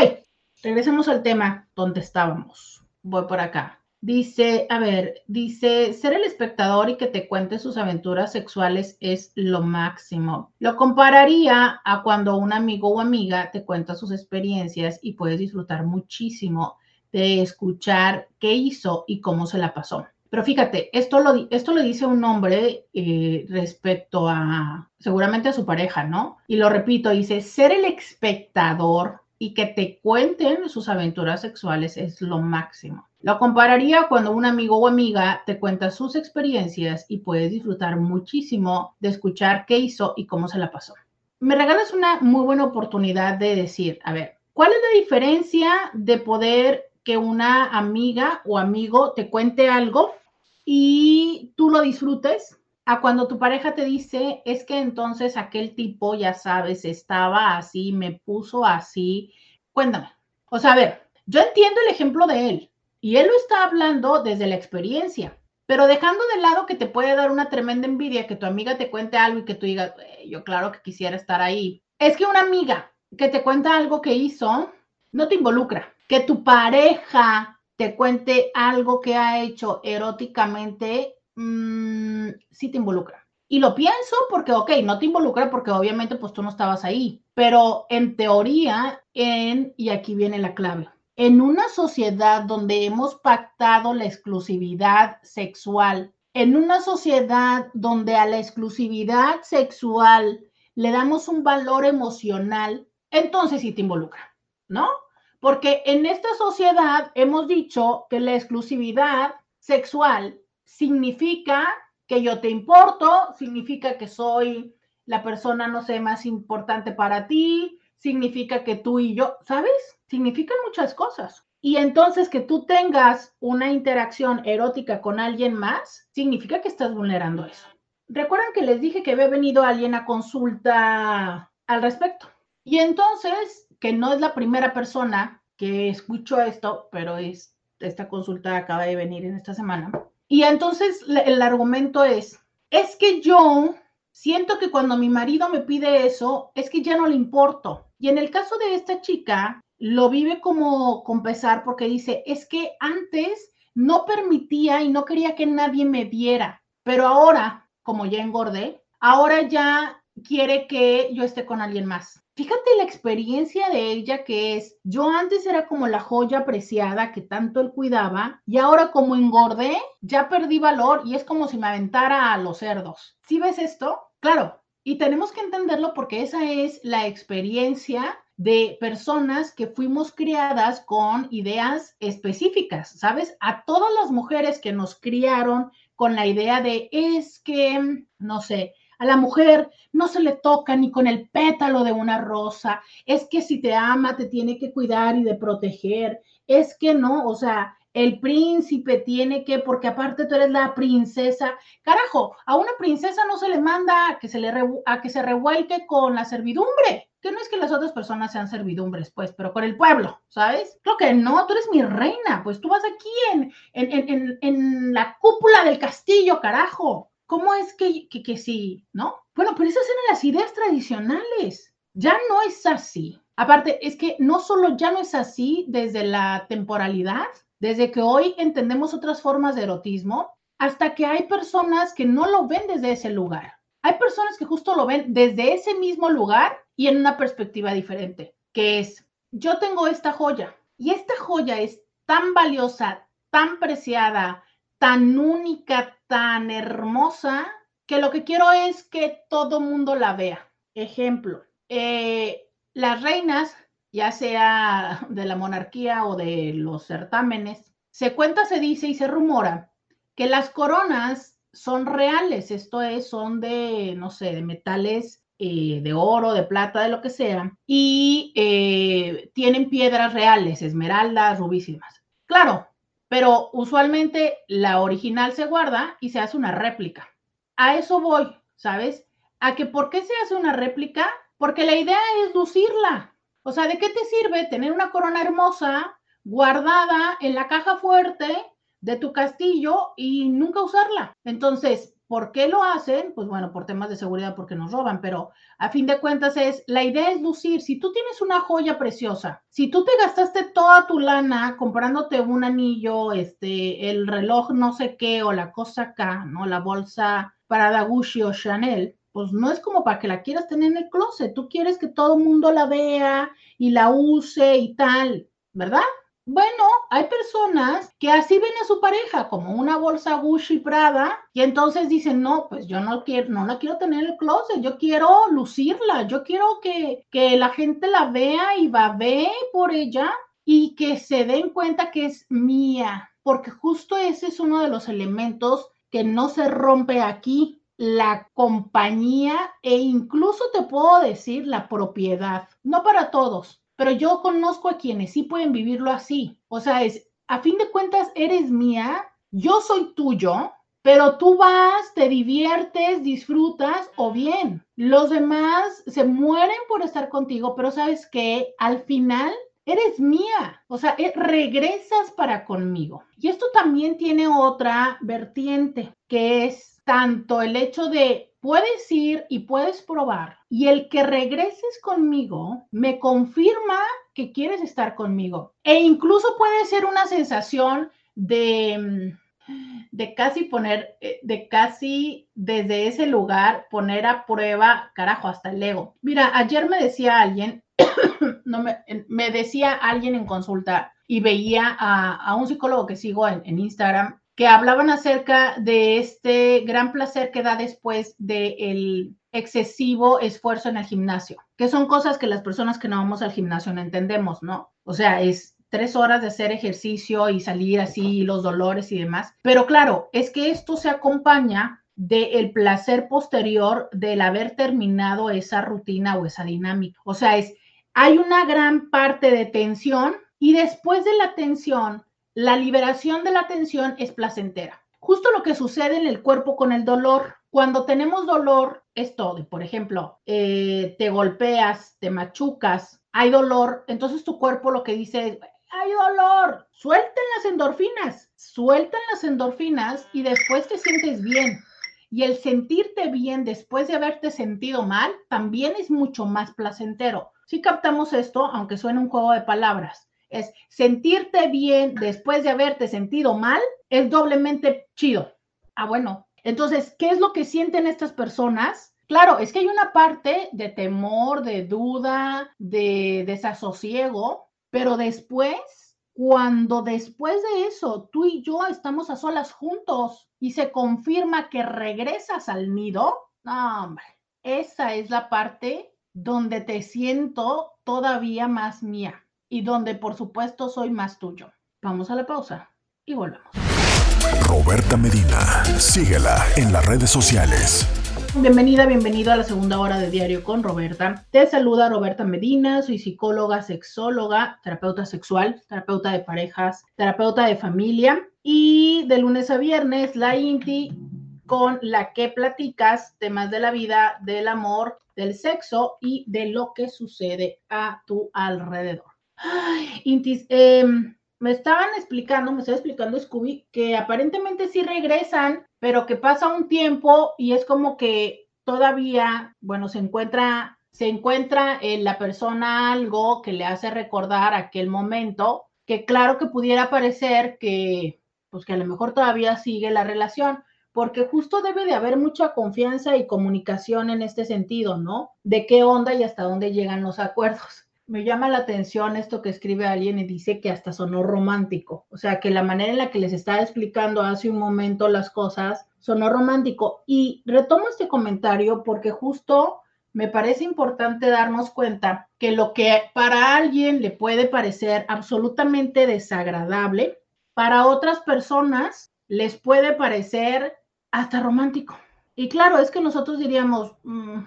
regresemos al tema donde estábamos. Voy por acá. Dice, a ver, dice, ser el espectador y que te cuente sus aventuras sexuales es lo máximo. Lo compararía a cuando un amigo o amiga te cuenta sus experiencias y puedes disfrutar muchísimo de escuchar qué hizo y cómo se la pasó. Pero fíjate, esto lo, esto lo dice un hombre eh, respecto a seguramente a su pareja, ¿no? Y lo repito, dice, ser el espectador y que te cuenten sus aventuras sexuales es lo máximo. Lo compararía cuando un amigo o amiga te cuenta sus experiencias y puedes disfrutar muchísimo de escuchar qué hizo y cómo se la pasó. Me regalas una muy buena oportunidad de decir, a ver, ¿cuál es la diferencia de poder que una amiga o amigo te cuente algo y tú lo disfrutes, a cuando tu pareja te dice, es que entonces aquel tipo, ya sabes, estaba así, me puso así. Cuéntame. O sea, a ver, yo entiendo el ejemplo de él y él lo está hablando desde la experiencia, pero dejando de lado que te puede dar una tremenda envidia que tu amiga te cuente algo y que tú digas, yo claro que quisiera estar ahí. Es que una amiga que te cuenta algo que hizo, no te involucra. Que tu pareja te cuente algo que ha hecho eróticamente, mmm, sí te involucra. Y lo pienso porque, ok, no te involucra porque obviamente pues tú no estabas ahí, pero en teoría, en, y aquí viene la clave, en una sociedad donde hemos pactado la exclusividad sexual, en una sociedad donde a la exclusividad sexual le damos un valor emocional, entonces sí te involucra, ¿no? Porque en esta sociedad hemos dicho que la exclusividad sexual significa que yo te importo, significa que soy la persona, no sé, más importante para ti, significa que tú y yo, ¿sabes? Significan muchas cosas. Y entonces que tú tengas una interacción erótica con alguien más, significa que estás vulnerando eso. Recuerdan que les dije que había venido alguien a consulta al respecto. Y entonces que no es la primera persona que escucho esto, pero es, esta consulta acaba de venir en esta semana. Y entonces el argumento es, es que yo siento que cuando mi marido me pide eso, es que ya no le importo. Y en el caso de esta chica, lo vive como con pesar porque dice, es que antes no permitía y no quería que nadie me viera, pero ahora, como ya engordé, ahora ya quiere que yo esté con alguien más. Fíjate la experiencia de ella que es, yo antes era como la joya preciada que tanto él cuidaba y ahora como engordé, ya perdí valor y es como si me aventara a los cerdos. ¿Sí ves esto? Claro, y tenemos que entenderlo porque esa es la experiencia de personas que fuimos criadas con ideas específicas, ¿sabes? A todas las mujeres que nos criaron con la idea de es que, no sé, a la mujer no se le toca ni con el pétalo de una rosa. Es que si te ama, te tiene que cuidar y de proteger. Es que no, o sea, el príncipe tiene que, porque aparte tú eres la princesa. Carajo, a una princesa no se le manda a que se, le a que se revuelque con la servidumbre. Que no es que las otras personas sean servidumbres, pues, pero con el pueblo, ¿sabes? Creo que no, tú eres mi reina, pues tú vas aquí en, en, en, en la cúpula del castillo, carajo. ¿Cómo es que, que, sí, no? Bueno, pero esas eran las ideas tradicionales. Ya no es así. Aparte, es que no solo ya no es así desde la temporalidad, desde que hoy entendemos otras formas de erotismo, hasta que hay personas que no lo ven desde ese lugar. Hay personas que justo lo ven desde ese mismo lugar y en una perspectiva diferente, que es, yo tengo esta joya y esta joya es tan valiosa, tan preciada, tan única, tan hermosa, que lo que quiero es que todo mundo la vea. Ejemplo, eh, las reinas, ya sea de la monarquía o de los certámenes, se cuenta, se dice y se rumora que las coronas son reales, esto es, son de, no sé, de metales eh, de oro, de plata, de lo que sea, y eh, tienen piedras reales, esmeraldas, rubísimas. Claro, pero usualmente la original se guarda y se hace una réplica. A eso voy, ¿sabes? A que ¿por qué se hace una réplica? Porque la idea es lucirla. O sea, ¿de qué te sirve tener una corona hermosa guardada en la caja fuerte de tu castillo y nunca usarla? Entonces, ¿Por qué lo hacen? Pues bueno, por temas de seguridad, porque nos roban, pero a fin de cuentas es, la idea es lucir. Si tú tienes una joya preciosa, si tú te gastaste toda tu lana comprándote un anillo, este, el reloj no sé qué, o la cosa acá, ¿no? La bolsa para Gucci o Chanel, pues no es como para que la quieras tener en el closet. Tú quieres que todo el mundo la vea y la use y tal, ¿verdad? Bueno, hay personas que así ven a su pareja como una bolsa Gucci Prada y entonces dicen, no, pues yo no quiero, no la quiero tener en el closet, yo quiero lucirla, yo quiero que, que la gente la vea y ver por ella y que se den cuenta que es mía, porque justo ese es uno de los elementos que no se rompe aquí, la compañía e incluso te puedo decir la propiedad, no para todos, pero yo conozco a quienes sí pueden vivirlo así. O sea, es, a fin de cuentas, eres mía yo soy tuyo, pero tú vas, te diviertes, disfrutas o bien. Los demás se mueren por estar contigo, pero sabes que al final eres mía, o sea, eh, regresas para conmigo. Y esto también tiene otra vertiente, que es tanto el hecho de puedes ir y puedes probar, y el que regreses conmigo me confirma que quieres estar conmigo. E incluso puede ser una sensación de mm, de casi poner, eh, de casi desde ese lugar poner a prueba, carajo, hasta el ego. Mira, ayer me decía alguien, no me, decía alguien en consulta y veía a, un psicólogo que sigo en, Instagram hablaban acerca de este gran placer que da después del excesivo esfuerzo en el gimnasio, que son cosas que las personas que no vamos al gimnasio no entendemos, ¿no? O sea, es tres horas de hacer ejercicio y salir así, los dolores y demás. Pero claro, es que esto se acompaña del placer posterior del haber terminado esa rutina o esa dinámica. O sea, es, hay una gran parte de tensión y después de la tensión, la liberación de la tensión es placentera. Justo lo que sucede en el cuerpo con el dolor. Cuando tenemos dolor, es todo. Por ejemplo, eh, te golpeas, te machucas, hay dolor, entonces tu cuerpo lo que dice es, hay dolor, suelten las endorfinas, suelten las endorfinas y después te sientes bien. Y el sentirte bien después de haberte sentido mal también es mucho más placentero. Si captamos esto, aunque suene un juego de palabras, es sentirte bien después de haberte sentido mal, es doblemente chido. Ah, bueno. Entonces, ¿qué es lo que sienten estas personas? Claro, es que hay una parte de temor, de duda, de desasosiego, pero después, cuando después de eso tú y yo estamos a solas juntos y se confirma que regresas al nido, hombre, esa es la parte donde te siento todavía más mía y donde por supuesto soy más tuyo. Vamos a la pausa y volvemos. Roberta Medina, síguela en las redes sociales. Bienvenida, bienvenido a la segunda hora de Diario con Roberta. Te saluda Roberta Medina, soy psicóloga, sexóloga, terapeuta sexual, terapeuta de parejas, terapeuta de familia y de lunes a viernes la INTI con la que platicas temas de la vida, del amor, del sexo y de lo que sucede a tu alrededor. Ay, Intis, eh, me estaban explicando, me estaba explicando Scooby, que aparentemente sí regresan, pero que pasa un tiempo y es como que todavía, bueno, se encuentra, se encuentra en la persona algo que le hace recordar aquel momento, que claro que pudiera parecer que, pues que a lo mejor todavía sigue la relación, porque justo debe de haber mucha confianza y comunicación en este sentido, ¿no? De qué onda y hasta dónde llegan los acuerdos me llama la atención esto que escribe alguien y dice que hasta sonó romántico. O sea, que la manera en la que les estaba explicando hace un momento las cosas sonó romántico. Y retomo este comentario porque justo me parece importante darnos cuenta que lo que para alguien le puede parecer absolutamente desagradable, para otras personas les puede parecer hasta romántico. Y claro, es que nosotros diríamos, mm,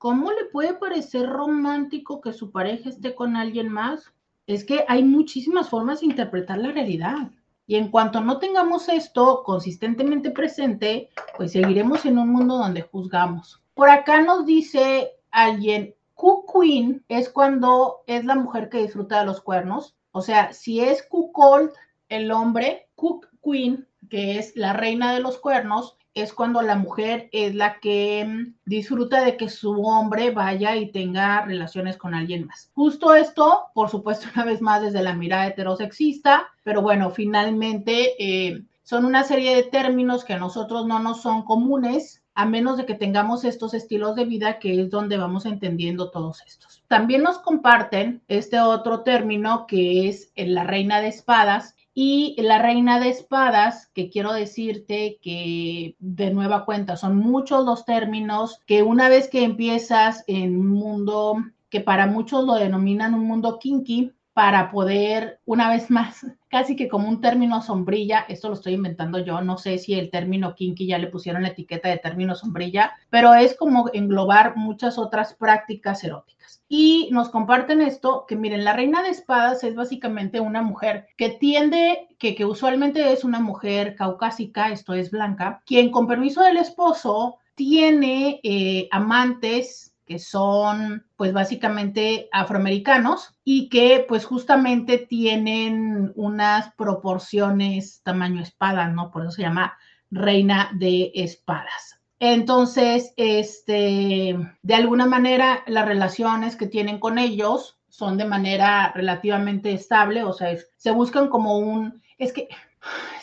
¿Cómo le puede parecer romántico que su pareja esté con alguien más? Es que hay muchísimas formas de interpretar la realidad. Y en cuanto no tengamos esto consistentemente presente, pues seguiremos en un mundo donde juzgamos. Por acá nos dice alguien, Cook Queen es cuando es la mujer que disfruta de los cuernos. O sea, si es Cuckold el hombre, Cook Queen, que es la reina de los cuernos, es cuando la mujer es la que mm, disfruta de que su hombre vaya y tenga relaciones con alguien más. Justo esto, por supuesto, una vez más desde la mirada heterosexista, pero bueno, finalmente eh, son una serie de términos que a nosotros no nos son comunes, a menos de que tengamos estos estilos de vida que es donde vamos entendiendo todos estos. También nos comparten este otro término que es la reina de espadas, y la reina de espadas, que quiero decirte que de nueva cuenta son muchos los términos que una vez que empiezas en un mundo que para muchos lo denominan un mundo kinky, para poder una vez más casi que como un término sombrilla, esto lo estoy inventando yo, no sé si el término kinky ya le pusieron la etiqueta de término sombrilla, pero es como englobar muchas otras prácticas eróticas. Y nos comparten esto, que miren, la reina de espadas es básicamente una mujer que tiende, que, que usualmente es una mujer caucásica, esto es blanca, quien con permiso del esposo tiene eh, amantes que son pues básicamente afroamericanos y que pues justamente tienen unas proporciones tamaño espada, ¿no? Por eso se llama reina de espadas. Entonces, este, de alguna manera, las relaciones que tienen con ellos son de manera relativamente estable, o sea, se buscan como un, es que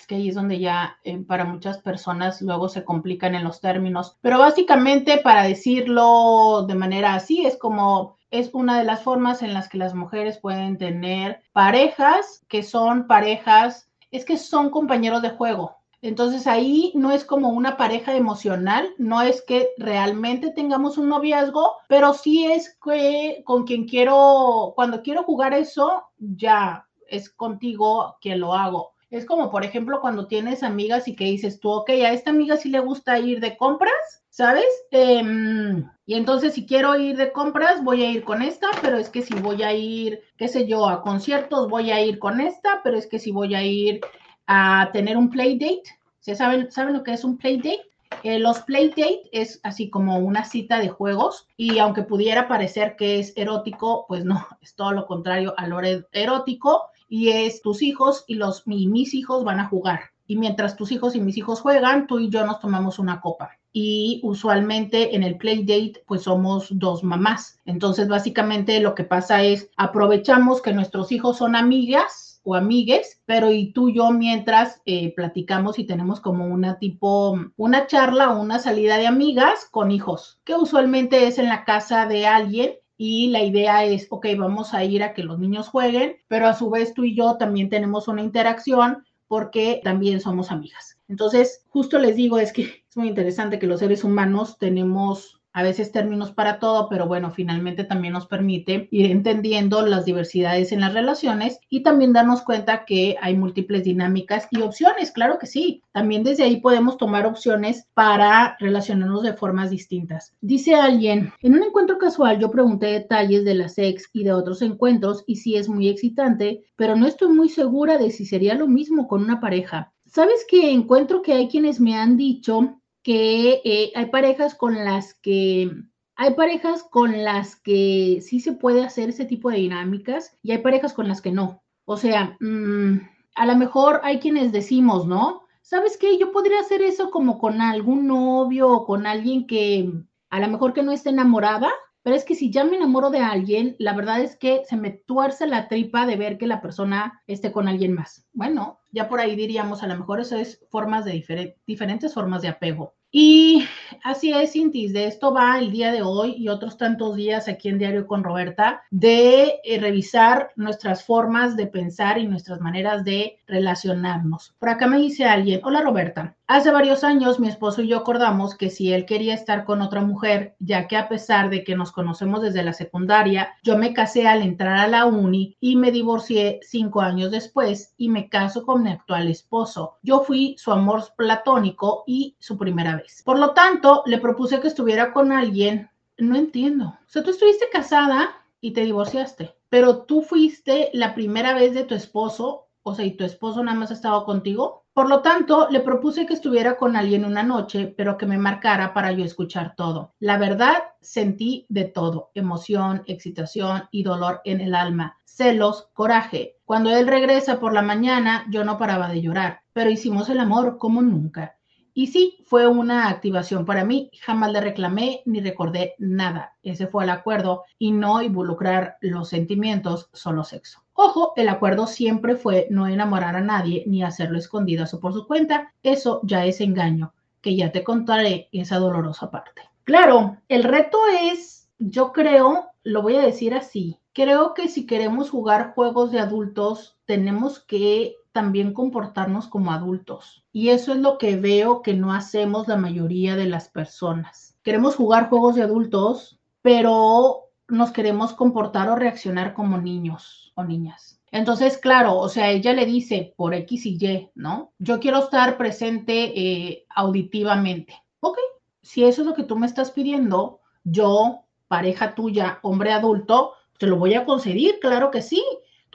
que ahí es donde ya eh, para muchas personas luego se complican en los términos. Pero básicamente, para decirlo de manera así, es como es una de las formas en las que las mujeres pueden tener parejas que son parejas, es que son compañeros de juego. Entonces ahí no es como una pareja emocional, no es que realmente tengamos un noviazgo, pero sí es que con quien quiero, cuando quiero jugar eso, ya es contigo quien lo hago. Es como, por ejemplo, cuando tienes amigas y que dices tú, ok, a esta amiga sí le gusta ir de compras, ¿sabes? Em, y entonces si quiero ir de compras, voy a ir con esta, pero es que si voy a ir, qué sé yo, a conciertos, voy a ir con esta, pero es que si voy a ir a tener un play date, ¿se saben, ¿saben lo que es un play date? Eh, los play date es así como una cita de juegos y aunque pudiera parecer que es erótico, pues no, es todo lo contrario a lo erótico y es tus hijos y los y mis hijos van a jugar. Y mientras tus hijos y mis hijos juegan, tú y yo nos tomamos una copa. Y usualmente en el play date, pues somos dos mamás. Entonces, básicamente lo que pasa es aprovechamos que nuestros hijos son amigas o amigues, pero y tú y yo mientras eh, platicamos y tenemos como una tipo, una charla o una salida de amigas con hijos, que usualmente es en la casa de alguien y la idea es, ok, vamos a ir a que los niños jueguen, pero a su vez tú y yo también tenemos una interacción porque también somos amigas. Entonces, justo les digo, es que es muy interesante que los seres humanos tenemos a veces términos para todo, pero bueno, finalmente también nos permite ir entendiendo las diversidades en las relaciones y también darnos cuenta que hay múltiples dinámicas y opciones, claro que sí. También desde ahí podemos tomar opciones para relacionarnos de formas distintas. Dice alguien, en un encuentro casual yo pregunté detalles de la sex y de otros encuentros y sí es muy excitante, pero no estoy muy segura de si sería lo mismo con una pareja. ¿Sabes que encuentro que hay quienes me han dicho que eh, hay parejas con las que hay parejas con las que sí se puede hacer ese tipo de dinámicas y hay parejas con las que no. O sea, mm, a lo mejor hay quienes decimos, ¿no? ¿Sabes qué? Yo podría hacer eso como con algún novio o con alguien que a lo mejor que no esté enamorada, pero es que si ya me enamoro de alguien, la verdad es que se me tuerce la tripa de ver que la persona esté con alguien más. Bueno, ya por ahí diríamos, a lo mejor eso es formas de diferentes formas de apego. Y así es, Cintis, de esto va el día de hoy y otros tantos días aquí en Diario con Roberta, de eh, revisar nuestras formas de pensar y nuestras maneras de relacionarnos. Por acá me dice alguien, hola Roberta, hace varios años mi esposo y yo acordamos que si él quería estar con otra mujer, ya que a pesar de que nos conocemos desde la secundaria, yo me casé al entrar a la uni y me divorcié cinco años después y me caso con mi actual esposo. Yo fui su amor platónico y su primera por lo tanto, le propuse que estuviera con alguien. No entiendo. O sea, tú estuviste casada y te divorciaste, pero tú fuiste la primera vez de tu esposo, o sea, y tu esposo nada más estaba contigo. Por lo tanto, le propuse que estuviera con alguien una noche, pero que me marcara para yo escuchar todo. La verdad, sentí de todo, emoción, excitación y dolor en el alma, celos, coraje. Cuando él regresa por la mañana, yo no paraba de llorar, pero hicimos el amor como nunca. Y sí, fue una activación para mí. Jamás le reclamé ni recordé nada. Ese fue el acuerdo y no involucrar los sentimientos, solo sexo. Ojo, el acuerdo siempre fue no enamorar a nadie ni hacerlo escondidas o por su cuenta. Eso ya es engaño, que ya te contaré esa dolorosa parte. Claro, el reto es, yo creo, lo voy a decir así, creo que si queremos jugar juegos de adultos, tenemos que también comportarnos como adultos. Y eso es lo que veo que no hacemos la mayoría de las personas. Queremos jugar juegos de adultos, pero nos queremos comportar o reaccionar como niños o niñas. Entonces, claro, o sea, ella le dice por X y Y, ¿no? Yo quiero estar presente eh, auditivamente. Ok, si eso es lo que tú me estás pidiendo, yo, pareja tuya, hombre adulto, te lo voy a conceder, claro que sí.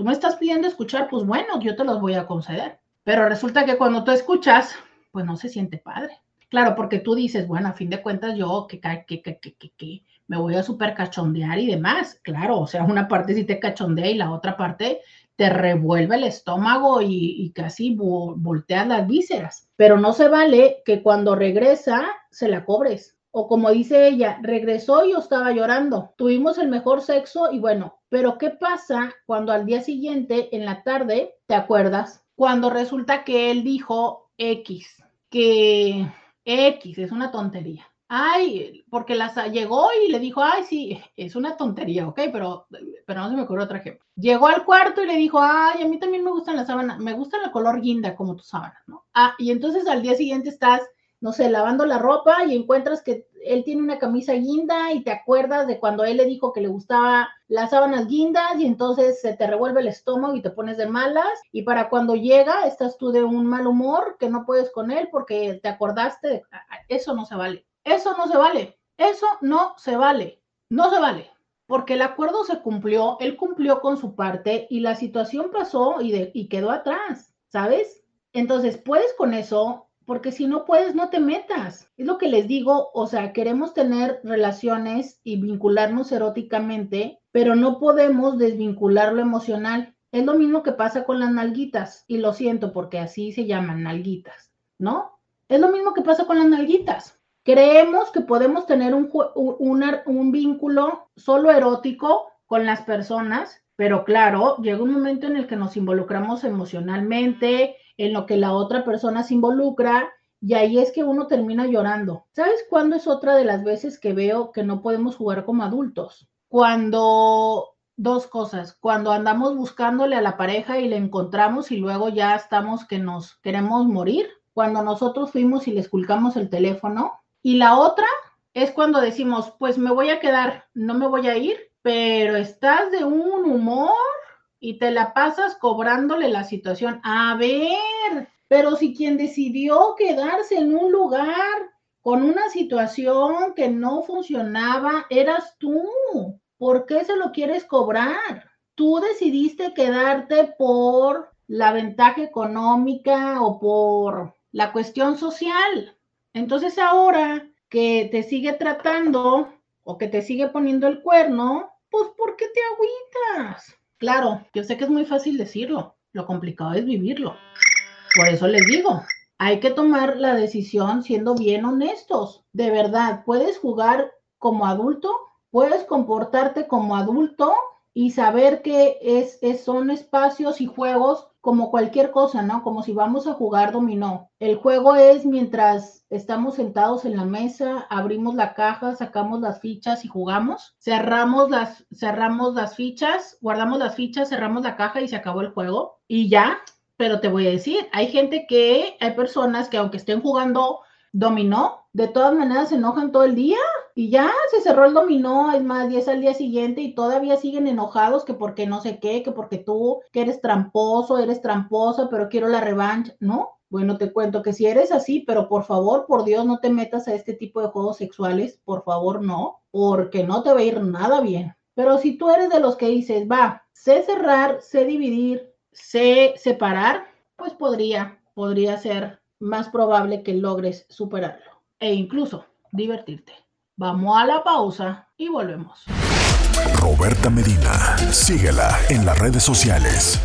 Tú me estás pidiendo escuchar, pues bueno, yo te los voy a conceder. Pero resulta que cuando tú escuchas, pues no se siente padre. Claro, porque tú dices, bueno, a fin de cuentas yo que, que, que, que, que me voy a super cachondear y demás. Claro, o sea, una parte sí te cachondea y la otra parte te revuelve el estómago y, casi volteas las vísceras. Pero no se vale que cuando regresa se la cobres. O como dice ella, regresó y yo estaba llorando. Tuvimos el mejor sexo y bueno, pero ¿qué pasa cuando al día siguiente, en la tarde, te acuerdas? Cuando resulta que él dijo X, que X es una tontería ay, porque las llegó y le dijo, ay, sí, es una tontería, ok, pero, pero no se me ocurre otro ejemplo. Llegó al cuarto y le dijo, ay, a mí también me gustan las sábanas, me gusta el color guinda como tu sábana, ¿no? Ah, y entonces al día siguiente estás, no sé, lavando la ropa y encuentras que él tiene una camisa guinda y te acuerdas de cuando él le dijo que le gustaba las sábanas guindas y entonces se te revuelve el estómago y te pones de malas y para cuando llega estás tú de un mal humor que no puedes con él porque te acordaste, de, ah, ah, eso no se vale. Eso no se vale. Eso no se vale. No se vale. Porque el acuerdo se cumplió, él cumplió con su parte y la situación pasó y, de, y quedó atrás, ¿sabes? Entonces, puedes con eso, porque si no puedes, no te metas. Es lo que les digo, o sea, queremos tener relaciones y vincularnos eróticamente, pero no podemos desvincular lo emocional. Es lo mismo que pasa con las nalguitas, y lo siento porque así se llaman nalguitas, ¿no? Es lo mismo que pasa con las nalguitas. Creemos que podemos tener un, un, vínculo solo erótico con las personas, pero claro, llega un momento en el que nos involucramos emocionalmente, en lo que la otra persona se involucra, y ahí es que uno termina llorando. ¿Sabes cuándo es otra de las veces que veo que no podemos jugar como adultos? Cuando dos cosas, cuando andamos buscándole a la pareja y le encontramos y luego ya estamos que nos queremos morir, cuando nosotros fuimos y le esculcamos el teléfono y la otra es cuando decimos, pues me voy a quedar, no me voy a ir, pero estás de un humor y te la pasas cobrándole la situación. A ver, pero si quien decidió quedarse en un lugar con una situación que no funcionaba, eras tú. ¿Por qué se lo quieres cobrar? Tú decidiste quedarte por la ventaja económica o por la cuestión social. Entonces ahora que te sigue tratando o que te sigue poniendo el cuerno, pues ¿por qué te agüitas? Claro, yo sé que es muy fácil decirlo, lo complicado es vivirlo. Por eso les digo, hay que tomar la decisión siendo bien honestos. De verdad, puedes jugar como adulto, puedes comportarte como adulto y saber que es, son espacios y juegos como cualquier cosa, ¿no? Como si vamos a jugar dominó. El juego es mientras estamos sentados en la mesa, abrimos la caja, sacamos las fichas y jugamos. Cerramos las, cerramos las fichas, guardamos las fichas, cerramos la caja y se acabó el juego. Y ya, pero te voy a decir, hay gente que, hay personas que aunque estén jugando dominó, de todas maneras se enojan todo el día y ya se cerró el dominó, es más, 10 al día siguiente y todavía siguen enojados que porque no sé qué, que porque tú, que eres tramposo, eres tramposa, pero quiero la revancha, ¿no? Bueno, te cuento que si eres así, pero por favor, por Dios, no te metas a este tipo de juegos sexuales, por favor, no, porque no te va a ir nada bien. Pero si tú eres de los que dices, va, sé cerrar, sé dividir, sé separar, pues podría, podría ser más probable que logres superarlo e incluso divertirte. Vamos a la pausa y volvemos. Roberta Medina, síguela en las redes sociales.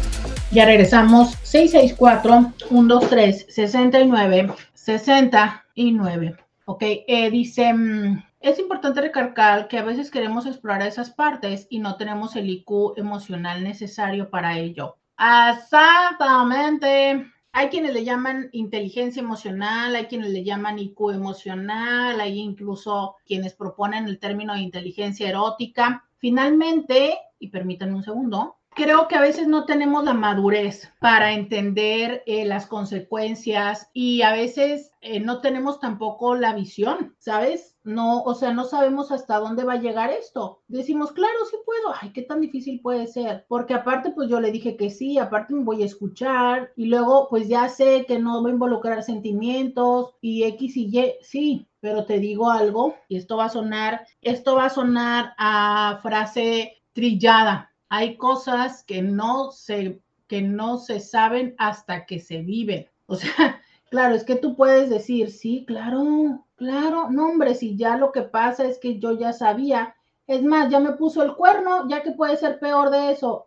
Ya regresamos 664-123-69-69. Ok, eh, dice, mm, es importante recalcar que a veces queremos explorar esas partes y no tenemos el IQ emocional necesario para ello. Exactamente. Hay quienes le llaman inteligencia emocional, hay quienes le llaman IQ emocional, hay incluso quienes proponen el término de inteligencia erótica. Finalmente, y permítanme un segundo, creo que a veces no tenemos la madurez para entender eh, las consecuencias y a veces eh, no tenemos tampoco la visión, ¿sabes? No, o sea, no sabemos hasta dónde va a llegar esto. Decimos, claro, sí puedo. Ay, qué tan difícil puede ser. Porque aparte, pues yo le dije que sí, aparte me voy a escuchar y luego, pues ya sé que no voy a involucrar sentimientos y X y Y, sí, pero te digo algo y esto va a sonar, esto va a sonar a frase trillada, hay cosas que no se, que no se saben hasta que se viven. O sea, claro, es que tú puedes decir, sí, claro, claro, no, hombre, si ya lo que pasa es que yo ya sabía, es más, ya me puso el cuerno, ya que puede ser peor de eso.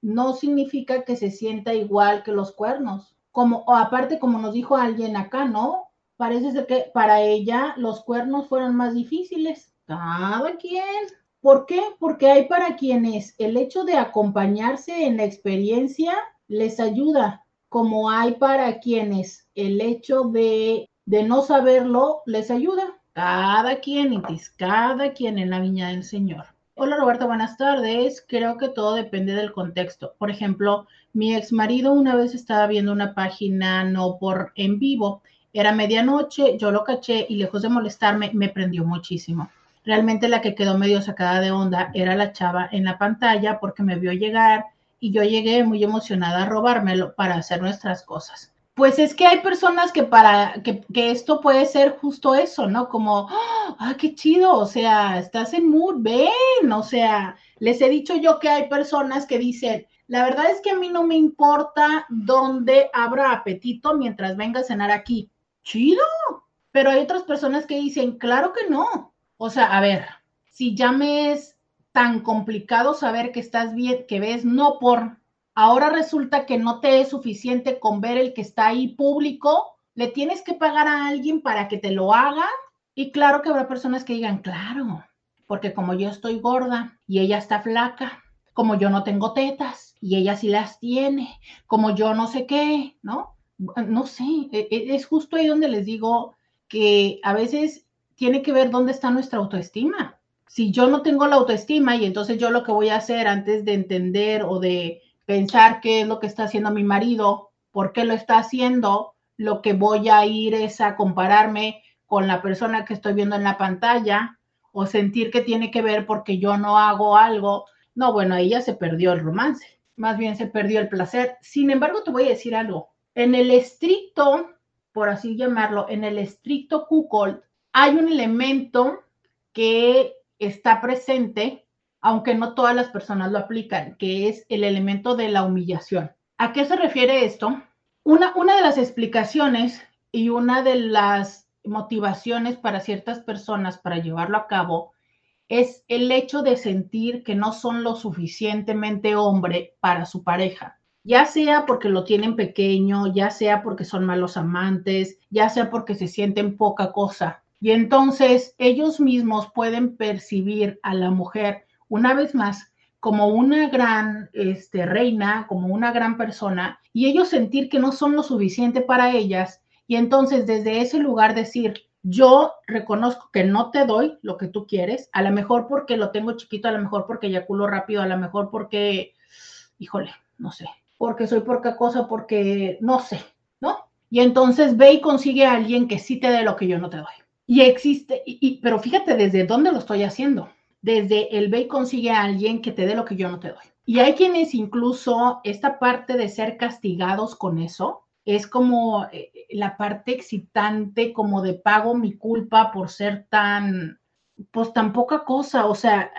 No significa que se sienta igual que los cuernos. Como, o aparte, como nos dijo alguien acá, ¿no? Parece ser que para ella los cuernos fueron más difíciles. Cada quien. ¿Por qué? Porque hay para quienes el hecho de acompañarse en la experiencia les ayuda, como hay para quienes el hecho de, de no saberlo les ayuda. Cada quien, cada quien en la viña del Señor. Hola Roberto, buenas tardes. Creo que todo depende del contexto. Por ejemplo, mi ex marido una vez estaba viendo una página no por en vivo. Era medianoche, yo lo caché y lejos de molestarme, me prendió muchísimo. Realmente la que quedó medio sacada de onda era la chava en la pantalla porque me vio llegar y yo llegué muy emocionada a robármelo para hacer nuestras cosas. Pues es que hay personas que para que, esto puede ser justo eso, ¿no? Como, ah, qué chido, o sea, estás en mood, ven, o sea, les he dicho yo que hay personas que dicen, la verdad es que a mí no me importa dónde abra apetito mientras venga a cenar aquí. Chido, pero hay otras personas que dicen, claro que no, o sea, a ver, si ya me es tan complicado saber que estás bien, que ves no por, ahora resulta que no te es suficiente con ver el que está ahí público, le tienes que pagar a alguien para que te lo haga. Y claro que habrá personas que digan, claro, porque como yo estoy gorda y ella está flaca, como yo no tengo tetas y ella sí las tiene, como yo no sé qué, ¿no? No sé, e, e, es justo ahí donde les digo que a veces tiene que ver dónde está nuestra autoestima. Si yo no tengo la autoestima y entonces yo lo que voy a hacer antes de entender o de pensar qué es lo que está haciendo mi marido, por qué lo está haciendo, lo que voy a ir es a compararme con la persona que estoy viendo en la pantalla o sentir que tiene que ver porque yo no hago algo. No, bueno, ahí ya se perdió el romance, más bien se perdió el placer. Sin embargo, te voy a decir algo. En el estricto, por así llamarlo, en el estricto cuckold, hay un elemento que está presente, aunque no todas las personas lo aplican, que es el elemento de la humillación. ¿A qué se refiere esto? Una, una de las explicaciones y una de las motivaciones para ciertas personas para llevarlo a cabo es el hecho de sentir que no son lo suficientemente hombre para su pareja, ya sea porque lo tienen pequeño, ya sea porque son malos amantes, ya sea porque se sienten poca cosa. Y entonces ellos mismos pueden percibir a la mujer una vez más como una gran este, reina, como una gran persona, y ellos sentir que no son lo suficiente para ellas, y entonces desde ese lugar decir, yo reconozco que no te doy lo que tú quieres, a lo mejor porque lo tengo chiquito, a lo mejor porque eyaculo rápido, a lo mejor porque, híjole, no sé, porque soy porca cosa, porque no sé, ¿no? Y entonces ve y consigue a alguien que sí te dé lo que yo no te doy. Y existe, y, pero fíjate desde dónde lo estoy haciendo. Desde el ve y consigue a alguien que te dé lo que yo no te doy. Y hay quienes incluso esta parte de ser castigados con eso es como eh, la parte excitante, como de pago mi culpa por ser tan, pues tan poca cosa. O sea,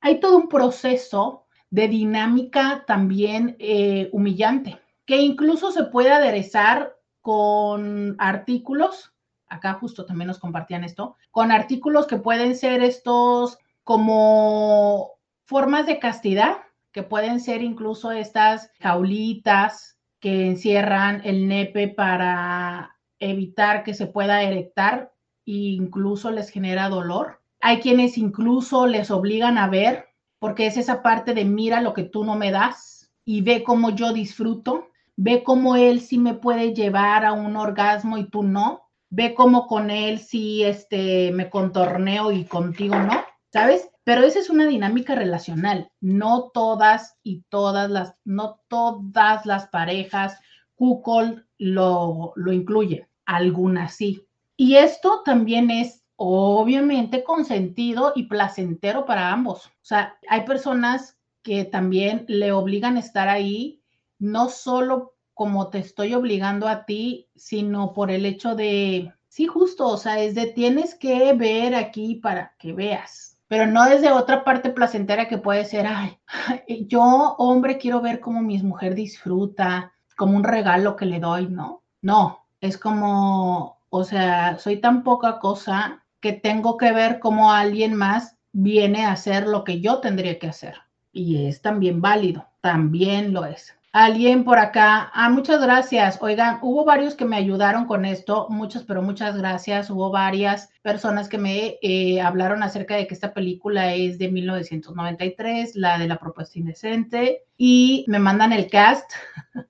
hay todo un proceso de dinámica también eh, humillante, que incluso se puede aderezar con artículos acá justo también nos compartían esto, con artículos que pueden ser estos como formas de castidad, que pueden ser incluso estas jaulitas que encierran el nepe para evitar que se pueda erectar e incluso les genera dolor. Hay quienes incluso les obligan a ver, porque es esa parte de mira lo que tú no me das y ve cómo yo disfruto, ve cómo él sí me puede llevar a un orgasmo y tú no ve cómo con él sí este, me contorneo y contigo no. ¿sabes? Pero esa es una dinámica relacional. No todas y todas las, no todas las parejas Google lo, lo incluyen, algunas sí. Y esto también es obviamente consentido y placentero para ambos. O sea, hay personas que también le obligan a estar ahí, no solo como te estoy obligando a ti, sino por el hecho de, sí, justo, o sea, es de tienes que ver aquí para que veas, pero no desde otra parte placentera que puede ser, ay, yo, hombre, quiero ver cómo mi mujer disfruta, como un regalo que le doy, ¿no? No, es como, o sea, soy tan poca cosa que tengo que ver cómo alguien más viene a hacer lo que yo tendría que hacer. Y es también válido, también lo es. Alguien por acá, ah, muchas gracias. Oigan, hubo varios que me ayudaron con esto, muchas, pero muchas gracias. Hubo varias personas que me eh, hablaron acerca de que esta película es de 1993, la de la propuesta indecente, y me mandan el cast.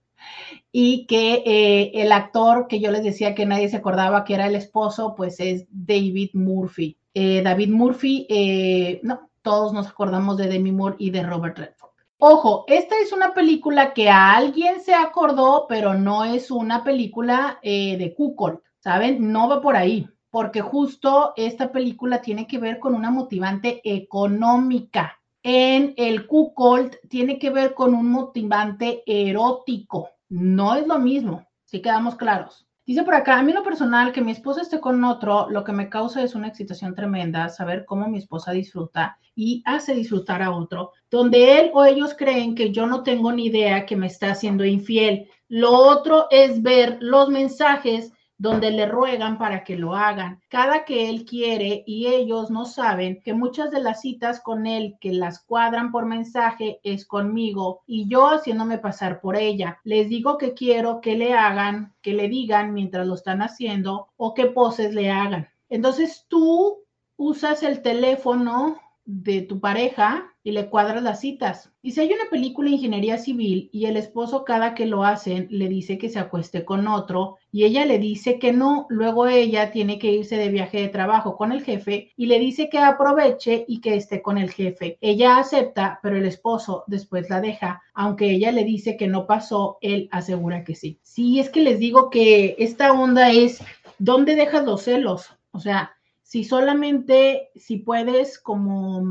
y que eh, el actor que yo les decía que nadie se acordaba que era el esposo, pues es David Murphy. Eh, David Murphy, no, todos nos acordamos de Demi Moore y de Robert Redford. Ojo, esta es una película que a alguien se acordó, pero no es una película eh, de Kukol, ¿saben? No va por ahí, porque justo esta película tiene que ver con una motivante económica. En el Kukol tiene que ver con un motivante erótico. No es lo mismo, si quedamos claros. Dice por acá, a mí lo personal, que mi esposa esté con otro, lo que me causa es una excitación tremenda, saber cómo mi esposa disfruta y hace disfrutar a otro, donde él o ellos creen que yo no tengo ni idea que me está haciendo infiel. Lo otro es ver los mensajes donde le ruegan para que lo hagan. Cada que él quiere y ellos no saben que muchas de las citas con él que las cuadran por mensaje es conmigo y yo haciéndome pasar por ella. Les digo que quiero que le hagan, que le digan mientras lo están haciendo o qué poses le hagan. Entonces tú usas el teléfono de tu pareja y le cuadras las citas. Y si hay una película de ingeniería civil y el esposo cada que lo hacen le dice que se acueste con otro y ella le dice que no, luego ella tiene que irse de viaje de trabajo con el jefe y le dice que aproveche y que esté con el jefe. Ella acepta, pero el esposo después la deja, aunque ella le dice que no pasó, él asegura que sí. Sí, es que les digo que esta onda es, ¿dónde dejas los celos? O sea, si solamente, si puedes como,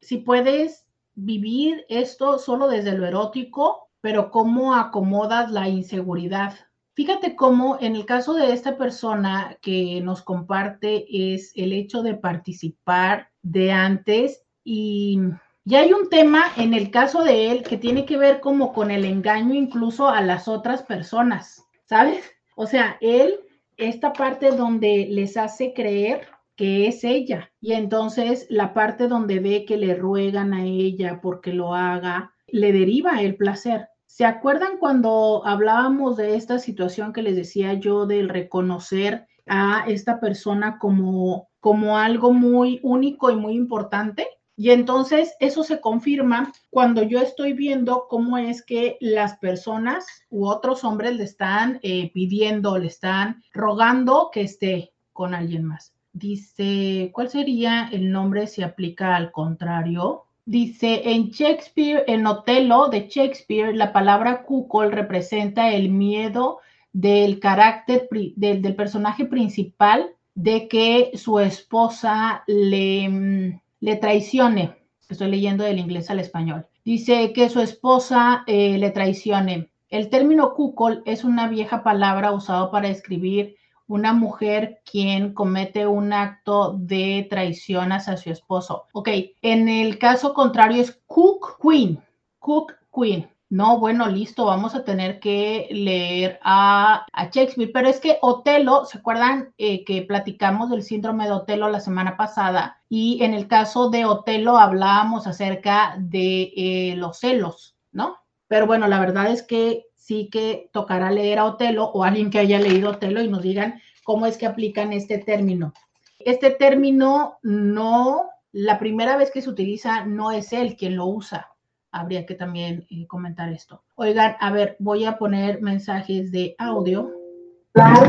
si puedes vivir esto solo desde lo erótico, pero cómo acomodas la inseguridad. Fíjate cómo en el caso de esta persona que nos comparte es el hecho de participar de antes y ya hay un tema en el caso de él que tiene que ver como con el engaño incluso a las otras personas, ¿sabes? O sea, él, esta parte donde les hace creer que es ella. Y entonces la parte donde ve que le ruegan a ella porque lo haga, le deriva el placer. ¿Se acuerdan cuando hablábamos de esta situación que les decía yo del reconocer a esta persona como, como algo muy único y muy importante? Y entonces eso se confirma cuando yo estoy viendo cómo es que las personas u otros hombres le están eh, pidiendo, le están rogando que esté con alguien más. Dice, ¿cuál sería el nombre si aplica al contrario? Dice, en Shakespeare, en Otelo de Shakespeare, la palabra cuckold representa el miedo del carácter del, personaje principal de que su esposa le, mm, le traicione. Estoy leyendo del inglés al español. Dice que su esposa eh, le traicione. El término cuckold es una vieja palabra usada para escribir una mujer quien comete un acto de traición hacia su esposo. Ok, en el caso contrario es Cook Queen. Cook Queen. No, bueno, listo, vamos a tener que leer a, Shakespeare, pero es que Otelo, ¿se acuerdan eh, que platicamos del síndrome de Otelo la semana pasada? Y en el caso de Otelo hablábamos acerca de eh, los celos, ¿no? Pero bueno, la verdad es que sí que tocará leer a Otelo o alguien que haya leído Otelo y nos digan cómo es que aplican este término. Este término no, la primera vez que se utiliza no es él quien lo usa. Habría que también eh, comentar esto. Oigan, a ver, voy a poner mensajes de audio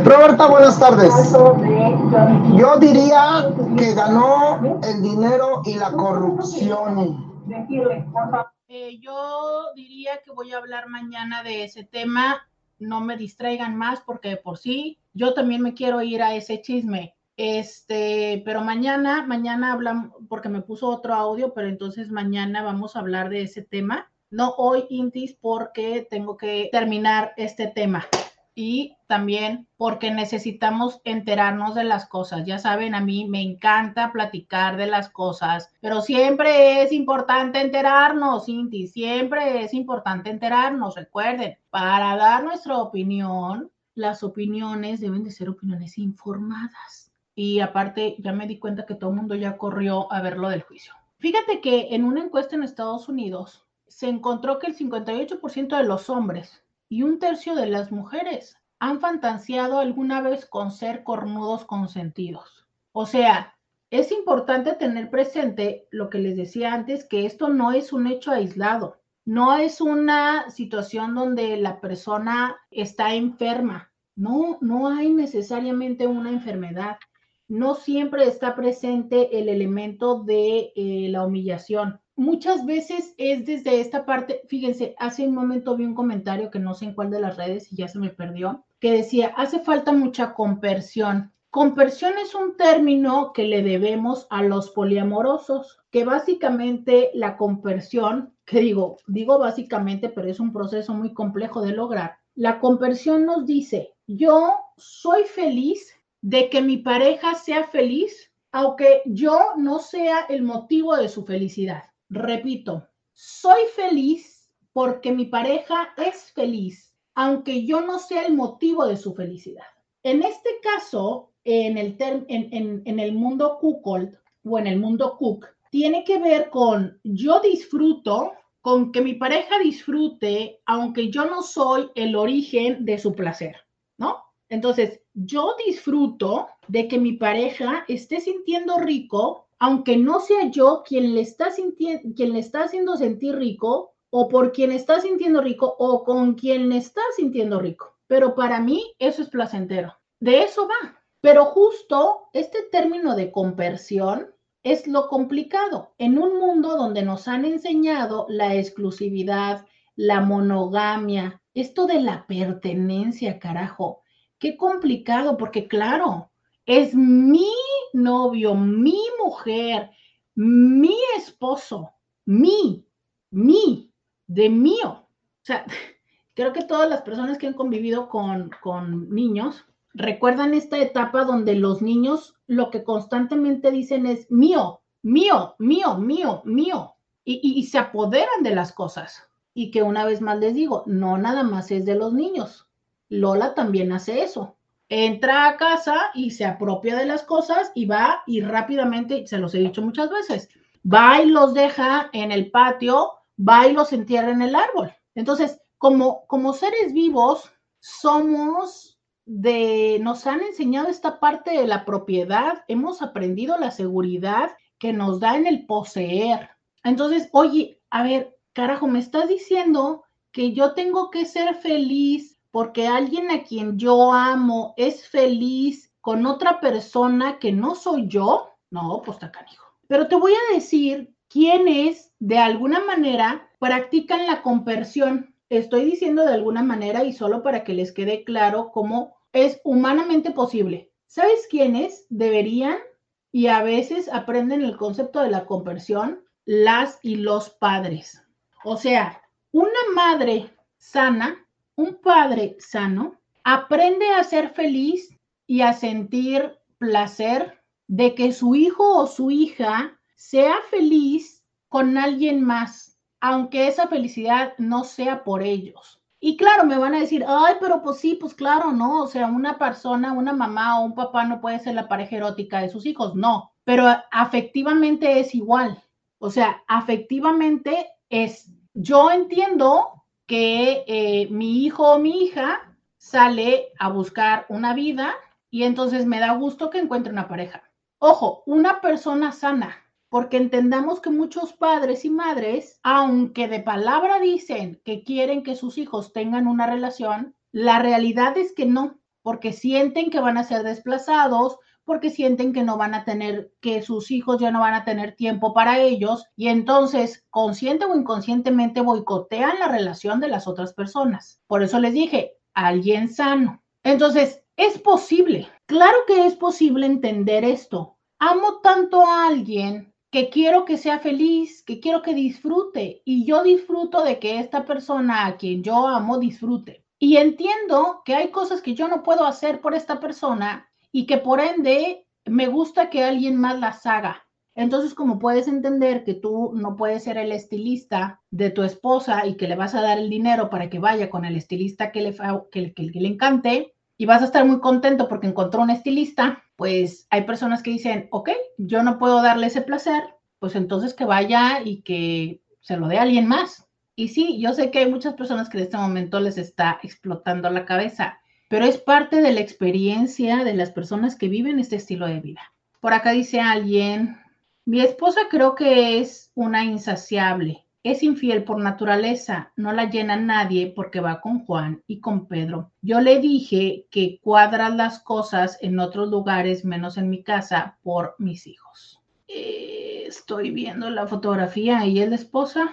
Roberta, buenas tardes. Yo diría que ganó el dinero y la corrupción. Eh, yo diría que voy a hablar mañana de ese tema. No me distraigan más porque por sí yo también me quiero ir a ese chisme. Este, pero mañana, mañana hablamos, porque me puso otro audio, pero entonces mañana vamos a hablar de ese tema. No hoy, Intis, porque tengo que terminar este tema y también porque necesitamos enterarnos de las cosas. Ya saben, a mí me encanta platicar de las cosas, pero siempre es importante enterarnos, Cinti, siempre es importante enterarnos. Recuerden, para dar nuestra opinión, las opiniones deben de ser opiniones informadas. Y aparte, ya me di cuenta que todo el mundo ya corrió a ver lo del juicio. Fíjate que en una encuesta en Estados Unidos se encontró que el 58% de los hombres y un tercio de las mujeres han fantaseado alguna vez con ser cornudos consentidos. O sea, es importante tener presente lo que les decía antes, que esto no es un hecho aislado, no es una situación donde la persona está enferma, no, no hay necesariamente una enfermedad, no siempre está presente el elemento de eh, la humillación muchas veces es desde esta parte, fíjense, hace un momento vi un comentario que no sé en cuál de las redes y ya se me perdió, que decía, hace falta mucha compersión. Compersión es un término que le debemos a los poliamorosos, que básicamente la compersión, que digo, digo básicamente, pero es un proceso muy complejo de lograr. La compersión nos dice, yo soy feliz de que mi pareja sea feliz, aunque yo no sea el motivo de su felicidad. Repito, soy feliz porque mi pareja es feliz, aunque yo no sea el motivo de su felicidad. En este caso, en el, en, el mundo Kukold o en el mundo Cook, tiene que ver con yo disfruto, con que mi pareja disfrute, aunque yo no soy el origen de su placer, ¿no? Entonces, yo disfruto de que mi pareja esté sintiendo rico aunque no sea yo quien le está haciendo sentir rico, o por quien está sintiendo rico, o con quien está sintiendo rico. Pero para mí eso es placentero. De eso va. Pero justo este término de conversión es lo complicado. En un mundo donde nos han enseñado la exclusividad, la monogamia, esto de la pertenencia, carajo, qué complicado, porque claro, es mi novio, mi mujer, mi esposo, mi, mi, de mío. O sea, creo que todas las personas que han convivido con, con niños recuerdan esta etapa donde los niños lo que constantemente dicen es mío, mío, mío, mío, mío. Y, y, se apoderan de las cosas. Y que una vez más les digo, no nada más es de los niños. Lola también hace eso entra a casa y se apropia de las cosas y va y rápidamente, se los he dicho muchas veces, va y los deja en el patio, va y los entierra en el árbol. Entonces, como, como seres vivos, somos de, nos han enseñado esta parte de la propiedad, hemos aprendido la seguridad que nos da en el poseer. Entonces, oye, a ver, carajo, me estás diciendo que yo tengo que ser feliz porque alguien a quien yo amo es feliz con otra persona que no soy yo, no, pues está canijo. Pero te voy a decir quiénes de alguna manera practican la conversión. Estoy diciendo de alguna manera y solo para que les quede claro cómo es humanamente posible. ¿Sabes quiénes deberían y a veces aprenden el concepto de la conversión? Las y los padres. O sea, una madre sana un padre sano aprende a ser feliz y a sentir placer de que su hijo o su hija sea feliz con alguien más, aunque esa felicidad no sea por ellos. Y claro, me van a decir, ay, pero pues sí, pues claro, no, o sea, una persona, una mamá o un papá no puede ser la pareja erótica de sus hijos, no, pero afectivamente es igual. O sea, afectivamente es, yo entiendo que eh, mi hijo o mi hija sale a buscar una vida y entonces me da gusto que encuentre una pareja. Ojo, una persona sana, porque entendamos que muchos padres y madres, aunque de palabra dicen que quieren que sus hijos tengan una relación, la realidad es que no. porque sienten que van a ser desplazados, porque sienten que no van a tener, que sus hijos ya no van a tener tiempo para ellos y entonces consciente o inconscientemente boicotean la relación de las otras personas. Por eso les dije, alguien sano. Entonces, es posible, claro que es posible entender esto. Amo tanto a alguien que quiero que sea feliz, que quiero que disfrute y yo disfruto de que esta persona a quien yo amo disfrute. Y entiendo que hay cosas que yo no puedo hacer por esta persona y que por ende me gusta que alguien más las haga. Entonces, como puedes entender que tú no puedes ser el estilista de tu esposa y que le vas a dar el dinero para que vaya con el estilista que le, que, que, le encante y vas a estar muy contento porque encontró un estilista, pues hay personas que dicen, ok, yo no puedo darle ese placer, pues entonces que vaya y que se lo dé alguien más. Y sí, yo sé que hay muchas personas que en este momento les está explotando la cabeza pero es parte de la experiencia de las personas que viven este estilo de vida. Por acá dice alguien, mi esposa creo que es una insaciable, es infiel por naturaleza, no la llena nadie porque va con Juan y con Pedro. Yo le dije que cuadras las cosas en otros lugares menos en mi casa por mis hijos. Eh, estoy viendo la fotografía y es la esposa.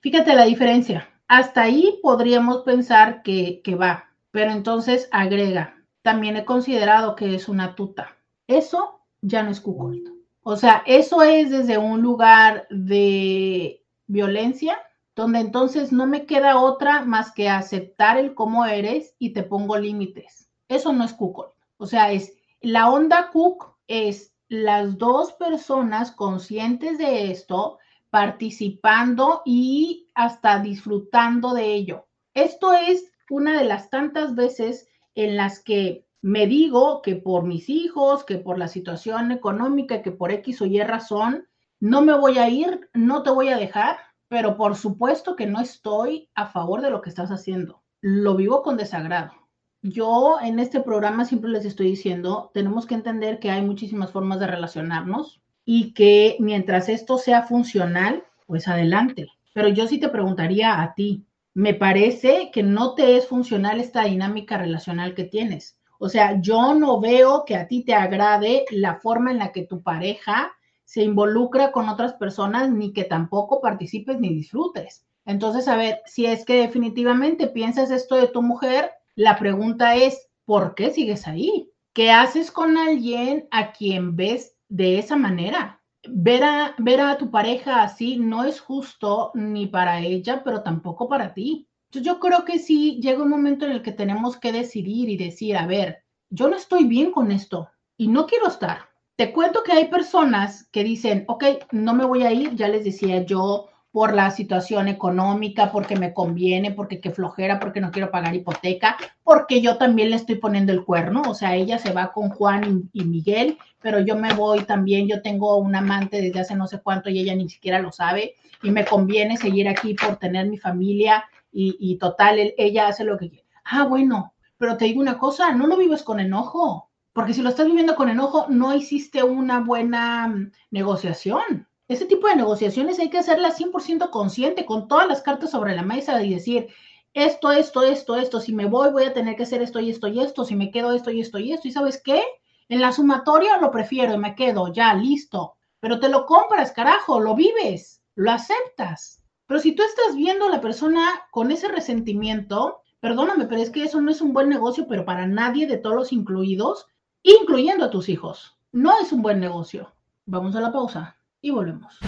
Fíjate la diferencia. Hasta ahí podríamos pensar que, que va, pero entonces agrega, también he considerado que es una tuta. Eso ya no es cuckold. O sea, eso es desde un lugar de violencia, donde entonces no me queda otra más que aceptar el cómo eres y te pongo límites. Eso no es cuckold. O sea, es la onda cook es las dos personas conscientes de esto, participando y hasta disfrutando de ello. Esto es una de las tantas veces en las que me digo que por mis hijos, que por la situación económica, que por X o Y razón, no me voy a ir, no te voy a dejar, pero por supuesto que no estoy a favor de lo que estás haciendo. Lo vivo con desagrado. Yo en este programa siempre les estoy diciendo, tenemos que entender que hay muchísimas formas de relacionarnos y que mientras esto sea funcional, pues adelante. Pero yo sí te preguntaría a ti, me parece que no te es funcional esta dinámica relacional que tienes. O sea, yo no veo que a ti te agrade la forma en la que tu pareja se involucra con otras personas, ni que tampoco participes ni disfrutes. Entonces, a ver, si es que definitivamente piensas esto de tu mujer, la pregunta es, ¿por qué sigues ahí? ¿Qué haces con alguien a quien ves de esa manera? Ver a, ver a tu pareja así no es justo ni para ella, pero tampoco para ti. Yo creo que sí llega un momento en el que tenemos que decidir y decir, a ver, yo no estoy bien con esto y no quiero estar. Te cuento que hay personas que dicen, ok, no me voy a ir, ya les decía yo, por la situación económica, porque me conviene, porque qué flojera, porque no quiero pagar hipoteca, porque yo también le estoy poniendo el cuerno, o sea, ella se va con Juan y, Miguel, pero yo me voy también, yo tengo un amante desde hace no sé cuánto y ella ni siquiera lo sabe, y me conviene seguir aquí por tener mi familia y, total, ella hace lo que quiere. Ah, bueno, pero te digo una cosa, no lo vives con enojo, porque si lo estás viviendo con enojo, no hiciste una buena mm, negociación. Ese tipo de negociaciones hay que hacerlas 100% consciente, con todas las cartas sobre la mesa y decir, esto, esto, esto, esto, si me voy voy a tener que hacer esto y esto y esto, si me quedo esto y esto y esto, y sabes qué, en la sumatoria lo prefiero me quedo, ya, listo, pero te lo compras, carajo, lo vives, lo aceptas. Pero si tú estás viendo a la persona con ese resentimiento, perdóname, pero es que eso no es un buen negocio, pero para nadie de todos los incluidos, incluyendo a tus hijos, no es un buen negocio. Vamos a la pausa y volvemos.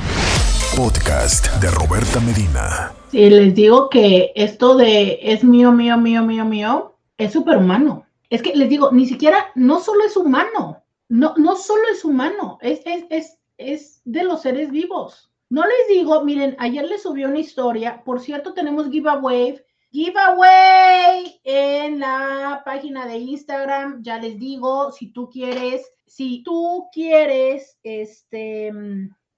Podcast de Roberta Medina. Si les digo que esto de es mío, mío, mío, mío, mío, es superhumano. Es que les digo, ni siquiera, no solo es humano, no, no solo es humano, es, es, es, es de los seres vivos. No les digo, miren, ayer les subió una historia, por cierto, tenemos giveaway, giveaway en la página de Instagram, ya les digo, si tú quieres, si tú quieres, este,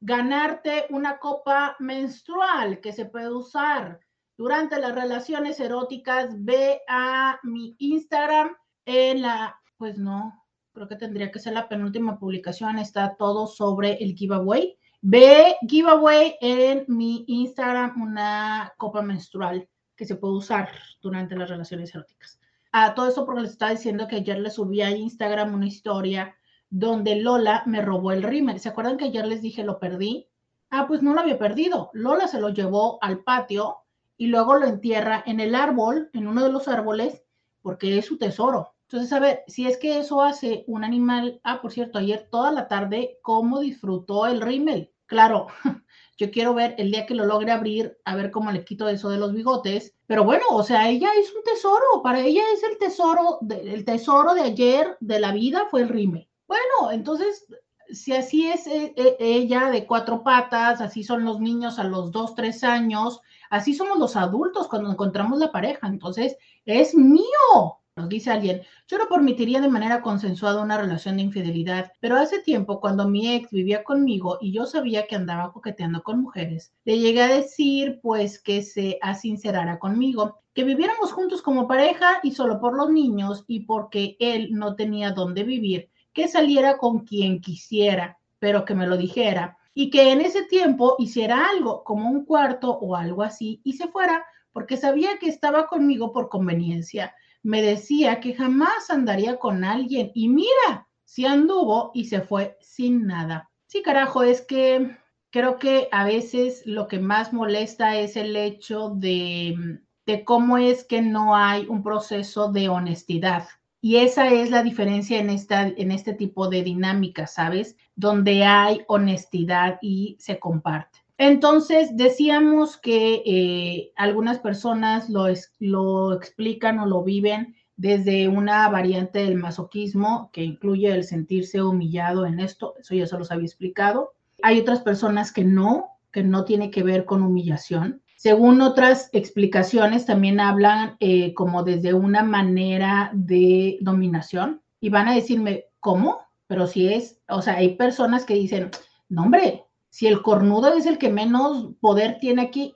ganarte una copa menstrual que se puede usar durante las relaciones eróticas, ve a mi Instagram en la, pues no, creo que tendría que ser la penúltima publicación, está todo sobre el giveaway. Ve giveaway en mi Instagram una copa menstrual que se puede usar durante las relaciones eróticas. A todo eso porque les estaba diciendo que ayer le subí a Instagram una historia donde Lola me robó el rímel. ¿Se acuerdan que ayer les dije lo perdí? Ah, pues no lo había perdido. Lola se lo llevó al patio y luego lo entierra en el árbol, en uno de los árboles, porque es su tesoro. Entonces, a ver, si es que eso hace un animal, ah, por cierto, ayer toda la tarde, ¿cómo disfrutó el rímel? Claro, yo quiero ver el día que lo logre abrir, a ver cómo le quito eso de los bigotes. Pero bueno, o sea, ella es un tesoro, para ella es el tesoro, de, el tesoro de ayer de la vida fue el rímel. Bueno, entonces, si así es eh, eh, ella de cuatro patas, así son los niños a los dos, tres años, así somos los adultos cuando encontramos la pareja. Entonces, es mío, nos dice alguien, yo no permitiría de manera consensuada una relación de infidelidad, pero hace tiempo cuando mi ex vivía conmigo y yo sabía que andaba coqueteando con mujeres, le llegué a decir pues que se asincerara conmigo, que viviéramos juntos como pareja y solo por los niños y porque él no tenía dónde vivir, que saliera con quien quisiera, pero que me lo dijera y que en ese tiempo hiciera algo como un cuarto o algo así y se fuera porque sabía que estaba conmigo por conveniencia me decía que jamás andaría con alguien y mira, si anduvo y se fue sin nada. Sí, carajo, es que creo que a veces lo que más molesta es el hecho de, de cómo es que no hay un proceso de honestidad. Y esa es la diferencia en, esta, en este tipo de dinámica, ¿sabes? Donde hay honestidad y se comparte. Entonces, decíamos que eh, algunas personas lo, lo explican o lo viven desde una variante del masoquismo que incluye el sentirse humillado en esto, eso ya se los había explicado. Hay otras personas que no, que no tiene que ver con humillación. Según otras explicaciones, también hablan eh, como desde una manera de dominación y van a decirme, ¿cómo? Pero si es, o sea, hay personas que dicen, no, hombre, si el cornudo es el que menos poder tiene aquí,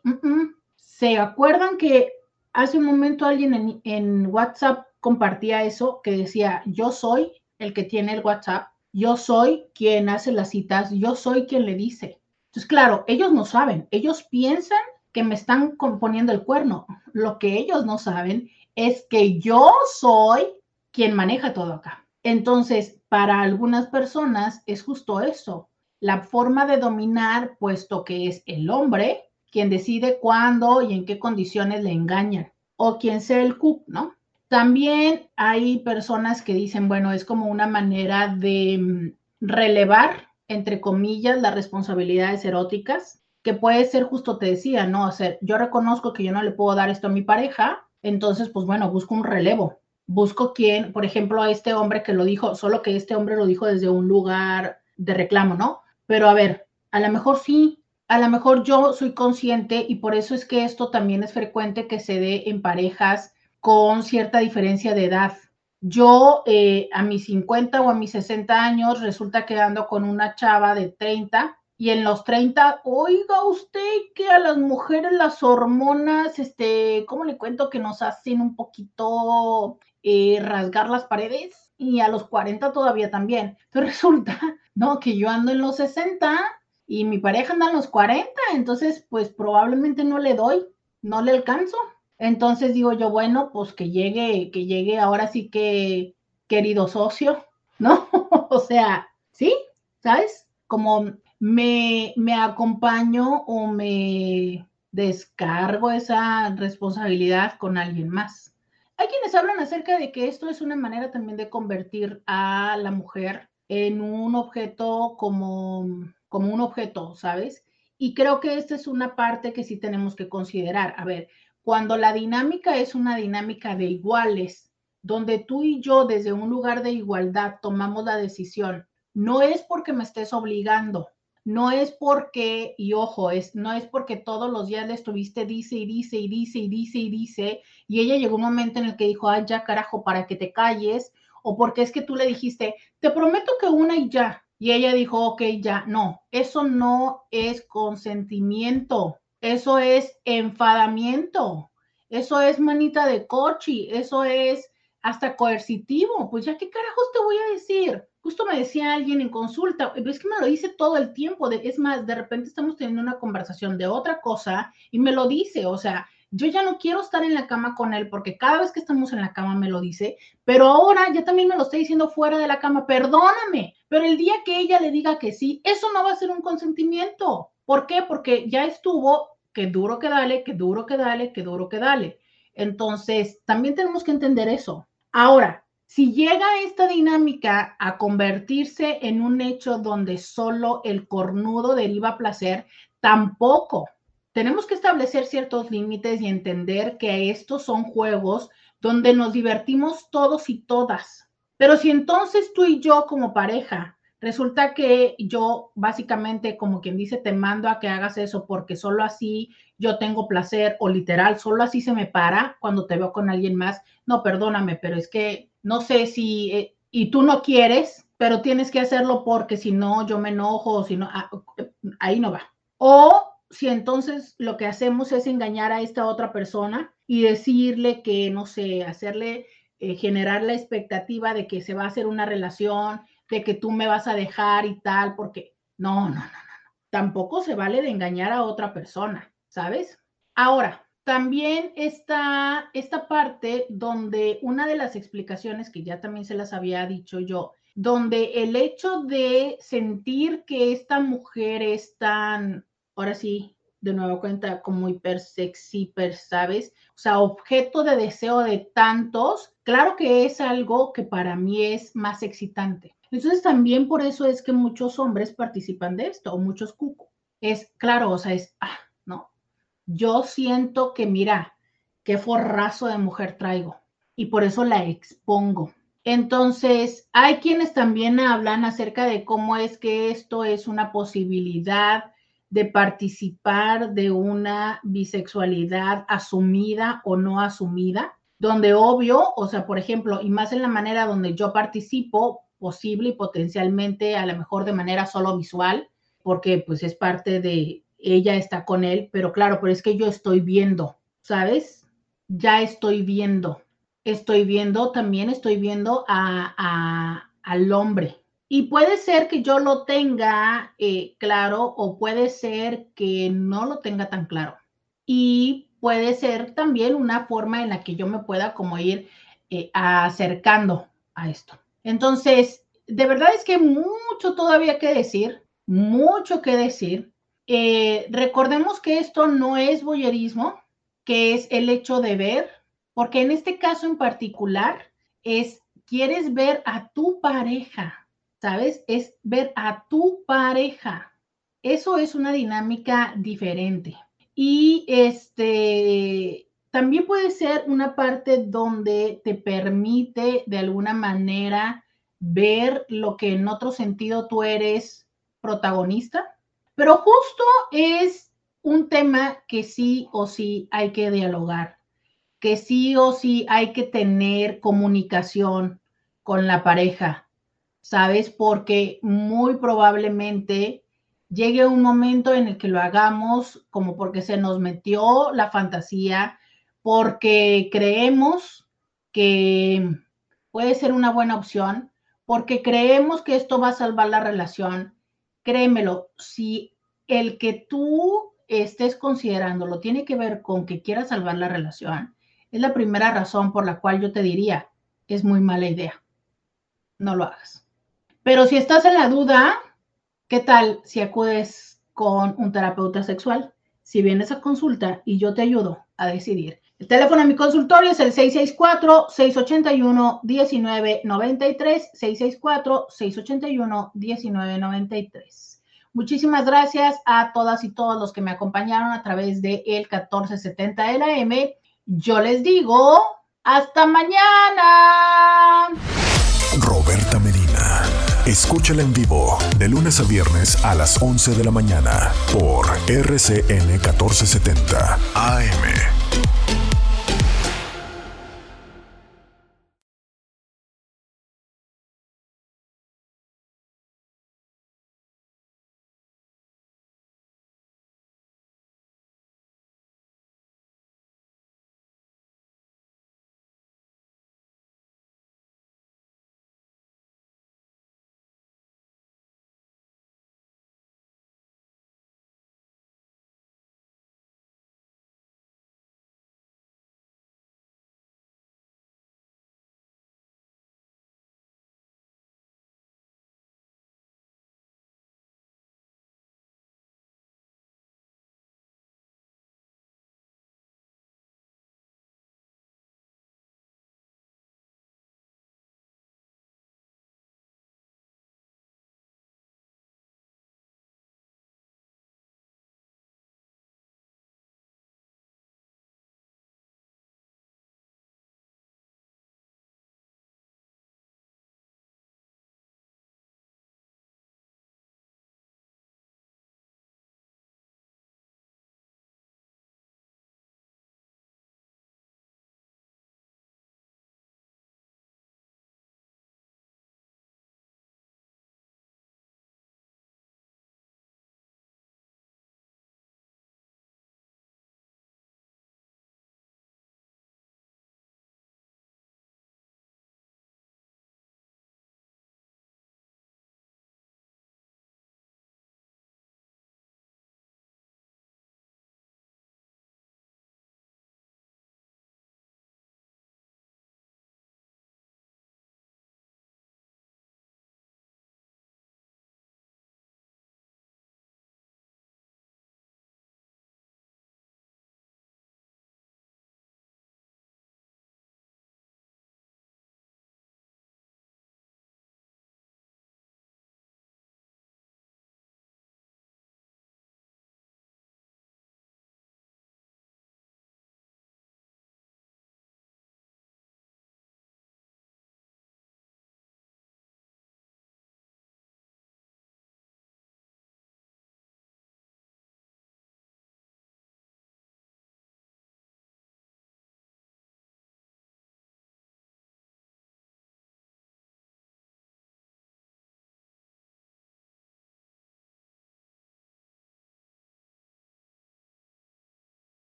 ¿se acuerdan que hace un momento alguien en, WhatsApp compartía eso, que decía, yo soy el que tiene el WhatsApp, yo soy quien hace las citas, yo soy quien le dice. Entonces, claro, ellos no saben, ellos piensan que me están componiendo el cuerno. Lo que ellos no saben es que yo soy quien maneja todo acá. Entonces, para algunas personas es justo eso la forma de dominar, puesto que es el hombre quien decide cuándo y en qué condiciones le engañan, o quien sea el cup, ¿no? También hay personas que dicen, bueno, es como una manera de mm, relevar, entre comillas, las responsabilidades eróticas, que puede ser justo, te decía, ¿no? O sea, yo reconozco que yo no le puedo dar esto a mi pareja, entonces, pues bueno, busco un relevo. Busco quien, por ejemplo, a este hombre que lo dijo, solo que este hombre lo dijo desde un lugar de reclamo, ¿no? Pero a ver, a lo mejor sí, a lo mejor yo soy consciente y por eso es que esto también es frecuente que se dé en parejas con cierta diferencia de edad. Yo eh, a mis 50 o a mis 60 años resulta quedando con una chava de 30 y en los 30, oiga usted que a las mujeres las hormonas, este, ¿cómo le cuento que nos hacen un poquito eh, rasgar las paredes? Y a los 40 todavía también. Entonces resulta no, que yo ando en los 60 y mi pareja anda en los 40, entonces pues probablemente no le doy, no le alcanzo. Entonces digo yo, bueno, pues que llegue, que llegue ahora sí que querido socio, ¿no? o sea, ¿sí? ¿Sabes? Como me, me acompaño o me descargo esa responsabilidad con alguien más. Hay quienes hablan acerca de que esto es una manera también de convertir a la mujer en un objeto como, como un objeto, ¿sabes? Y creo que esta es una parte que sí tenemos que considerar. A ver, cuando la dinámica es una dinámica de iguales, donde tú y yo desde un lugar de igualdad tomamos la decisión, no es porque me estés obligando, no es porque, y ojo, es, no es porque todos los días le estuviste dice y dice y dice y dice y dice, y ella llegó un momento en el que dijo, ay, ya carajo, para que te calles, o porque es que tú le dijiste, te prometo que una y ya. Y ella dijo, ok, ya, no, eso no es consentimiento, eso es enfadamiento, eso es manita de cochi, eso es hasta coercitivo. Pues ya, ¿qué carajos te voy a decir? Justo me decía alguien en consulta, es que me lo dice todo el tiempo, es más, de repente estamos teniendo una conversación de otra cosa y me lo dice, o sea, yo ya no quiero estar en la cama con él porque cada vez que estamos en la cama me lo dice, pero ahora ya también me lo está diciendo fuera de la cama, perdóname, pero el día que ella le diga que sí, eso no va a ser un consentimiento. ¿Por qué? Porque ya estuvo, que duro que dale, que duro que dale, que duro que dale. Entonces, también tenemos que entender eso. Ahora, si llega esta dinámica a convertirse en un hecho donde solo el cornudo deriva placer, tampoco. Tenemos que establecer ciertos límites y entender que estos son juegos donde nos divertimos todos y todas. Pero si entonces tú y yo como pareja, resulta que yo básicamente, como quien dice, te mando a que hagas eso porque solo así yo tengo placer o literal, solo así se me para cuando te veo con alguien más. No, perdóname, pero es que no sé si, eh, y tú no quieres, pero tienes que hacerlo porque si no, yo me enojo, si no, ah, ahí no va. O si entonces lo que hacemos es engañar a esta otra persona y decirle que, no sé, hacerle eh, generar la expectativa de que se va a hacer una relación, de que tú me vas a dejar y tal, porque no, no, no, no. Tampoco se vale de engañar a otra persona, ¿sabes? Ahora, también está esta parte donde una de las explicaciones que ya también se las había dicho yo, donde el hecho de sentir que esta mujer es tan, ahora sí, de nuevo cuenta, como hiper sexy, hiper, ¿sabes? O sea, objeto de deseo de tantos, claro que es algo que para mí es más excitante. Entonces también por eso es que muchos hombres participan de esto, o muchos cucos. Es claro, o sea, es, ah, yo siento que, mira, qué forrazo de mujer traigo y por eso la expongo. Entonces, hay quienes también hablan acerca de cómo es que esto es una posibilidad de participar de una bisexualidad asumida o no asumida, donde obvio, o sea, por ejemplo, y más en la manera donde yo participo, posible y potencialmente a lo mejor de manera solo visual, porque pues es parte de, ella está con él, pero claro, pero es que yo estoy viendo, ¿sabes? Ya estoy viendo, estoy viendo, también estoy viendo a, al hombre. Y puede ser que yo lo tenga eh, claro o puede ser que no lo tenga tan claro. Y puede ser también una forma en la que yo me pueda como ir eh, acercando a esto. Entonces, de verdad es que mucho todavía que decir, mucho que decir. Eh, recordemos que esto no es boyerismo, que es el hecho de ver, porque en este caso en particular es, quieres ver a tu pareja, ¿sabes? Es ver a tu pareja. Eso es una dinámica diferente. Y este, también puede ser una parte donde te permite de alguna manera ver lo que en otro sentido tú eres protagonista pero justo es un tema que sí o sí hay que dialogar, que sí o sí hay que tener comunicación con la pareja, ¿sabes? Porque muy probablemente llegue un momento en el que lo hagamos como porque se nos metió la fantasía, porque creemos que puede ser una buena opción, porque creemos que esto va a salvar la relación créemelo, si el que tú estés considerándolo tiene que ver con que quieras salvar la relación, es la primera razón por la cual yo te diría, es muy mala idea. No lo hagas. Pero si estás en la duda, ¿qué tal si acudes con un terapeuta sexual? Si vienes a consulta y yo te ayudo a decidir. El teléfono a mi consultorio es el 664-681-1993, 664-681-1993. Muchísimas gracias a todas y todos los que me acompañaron a través de el 1470 de la M. Yo les digo, hasta mañana. Roberta Medina. Escúchala en vivo de lunes a viernes a las 11 de la mañana por RCN 1470 AM.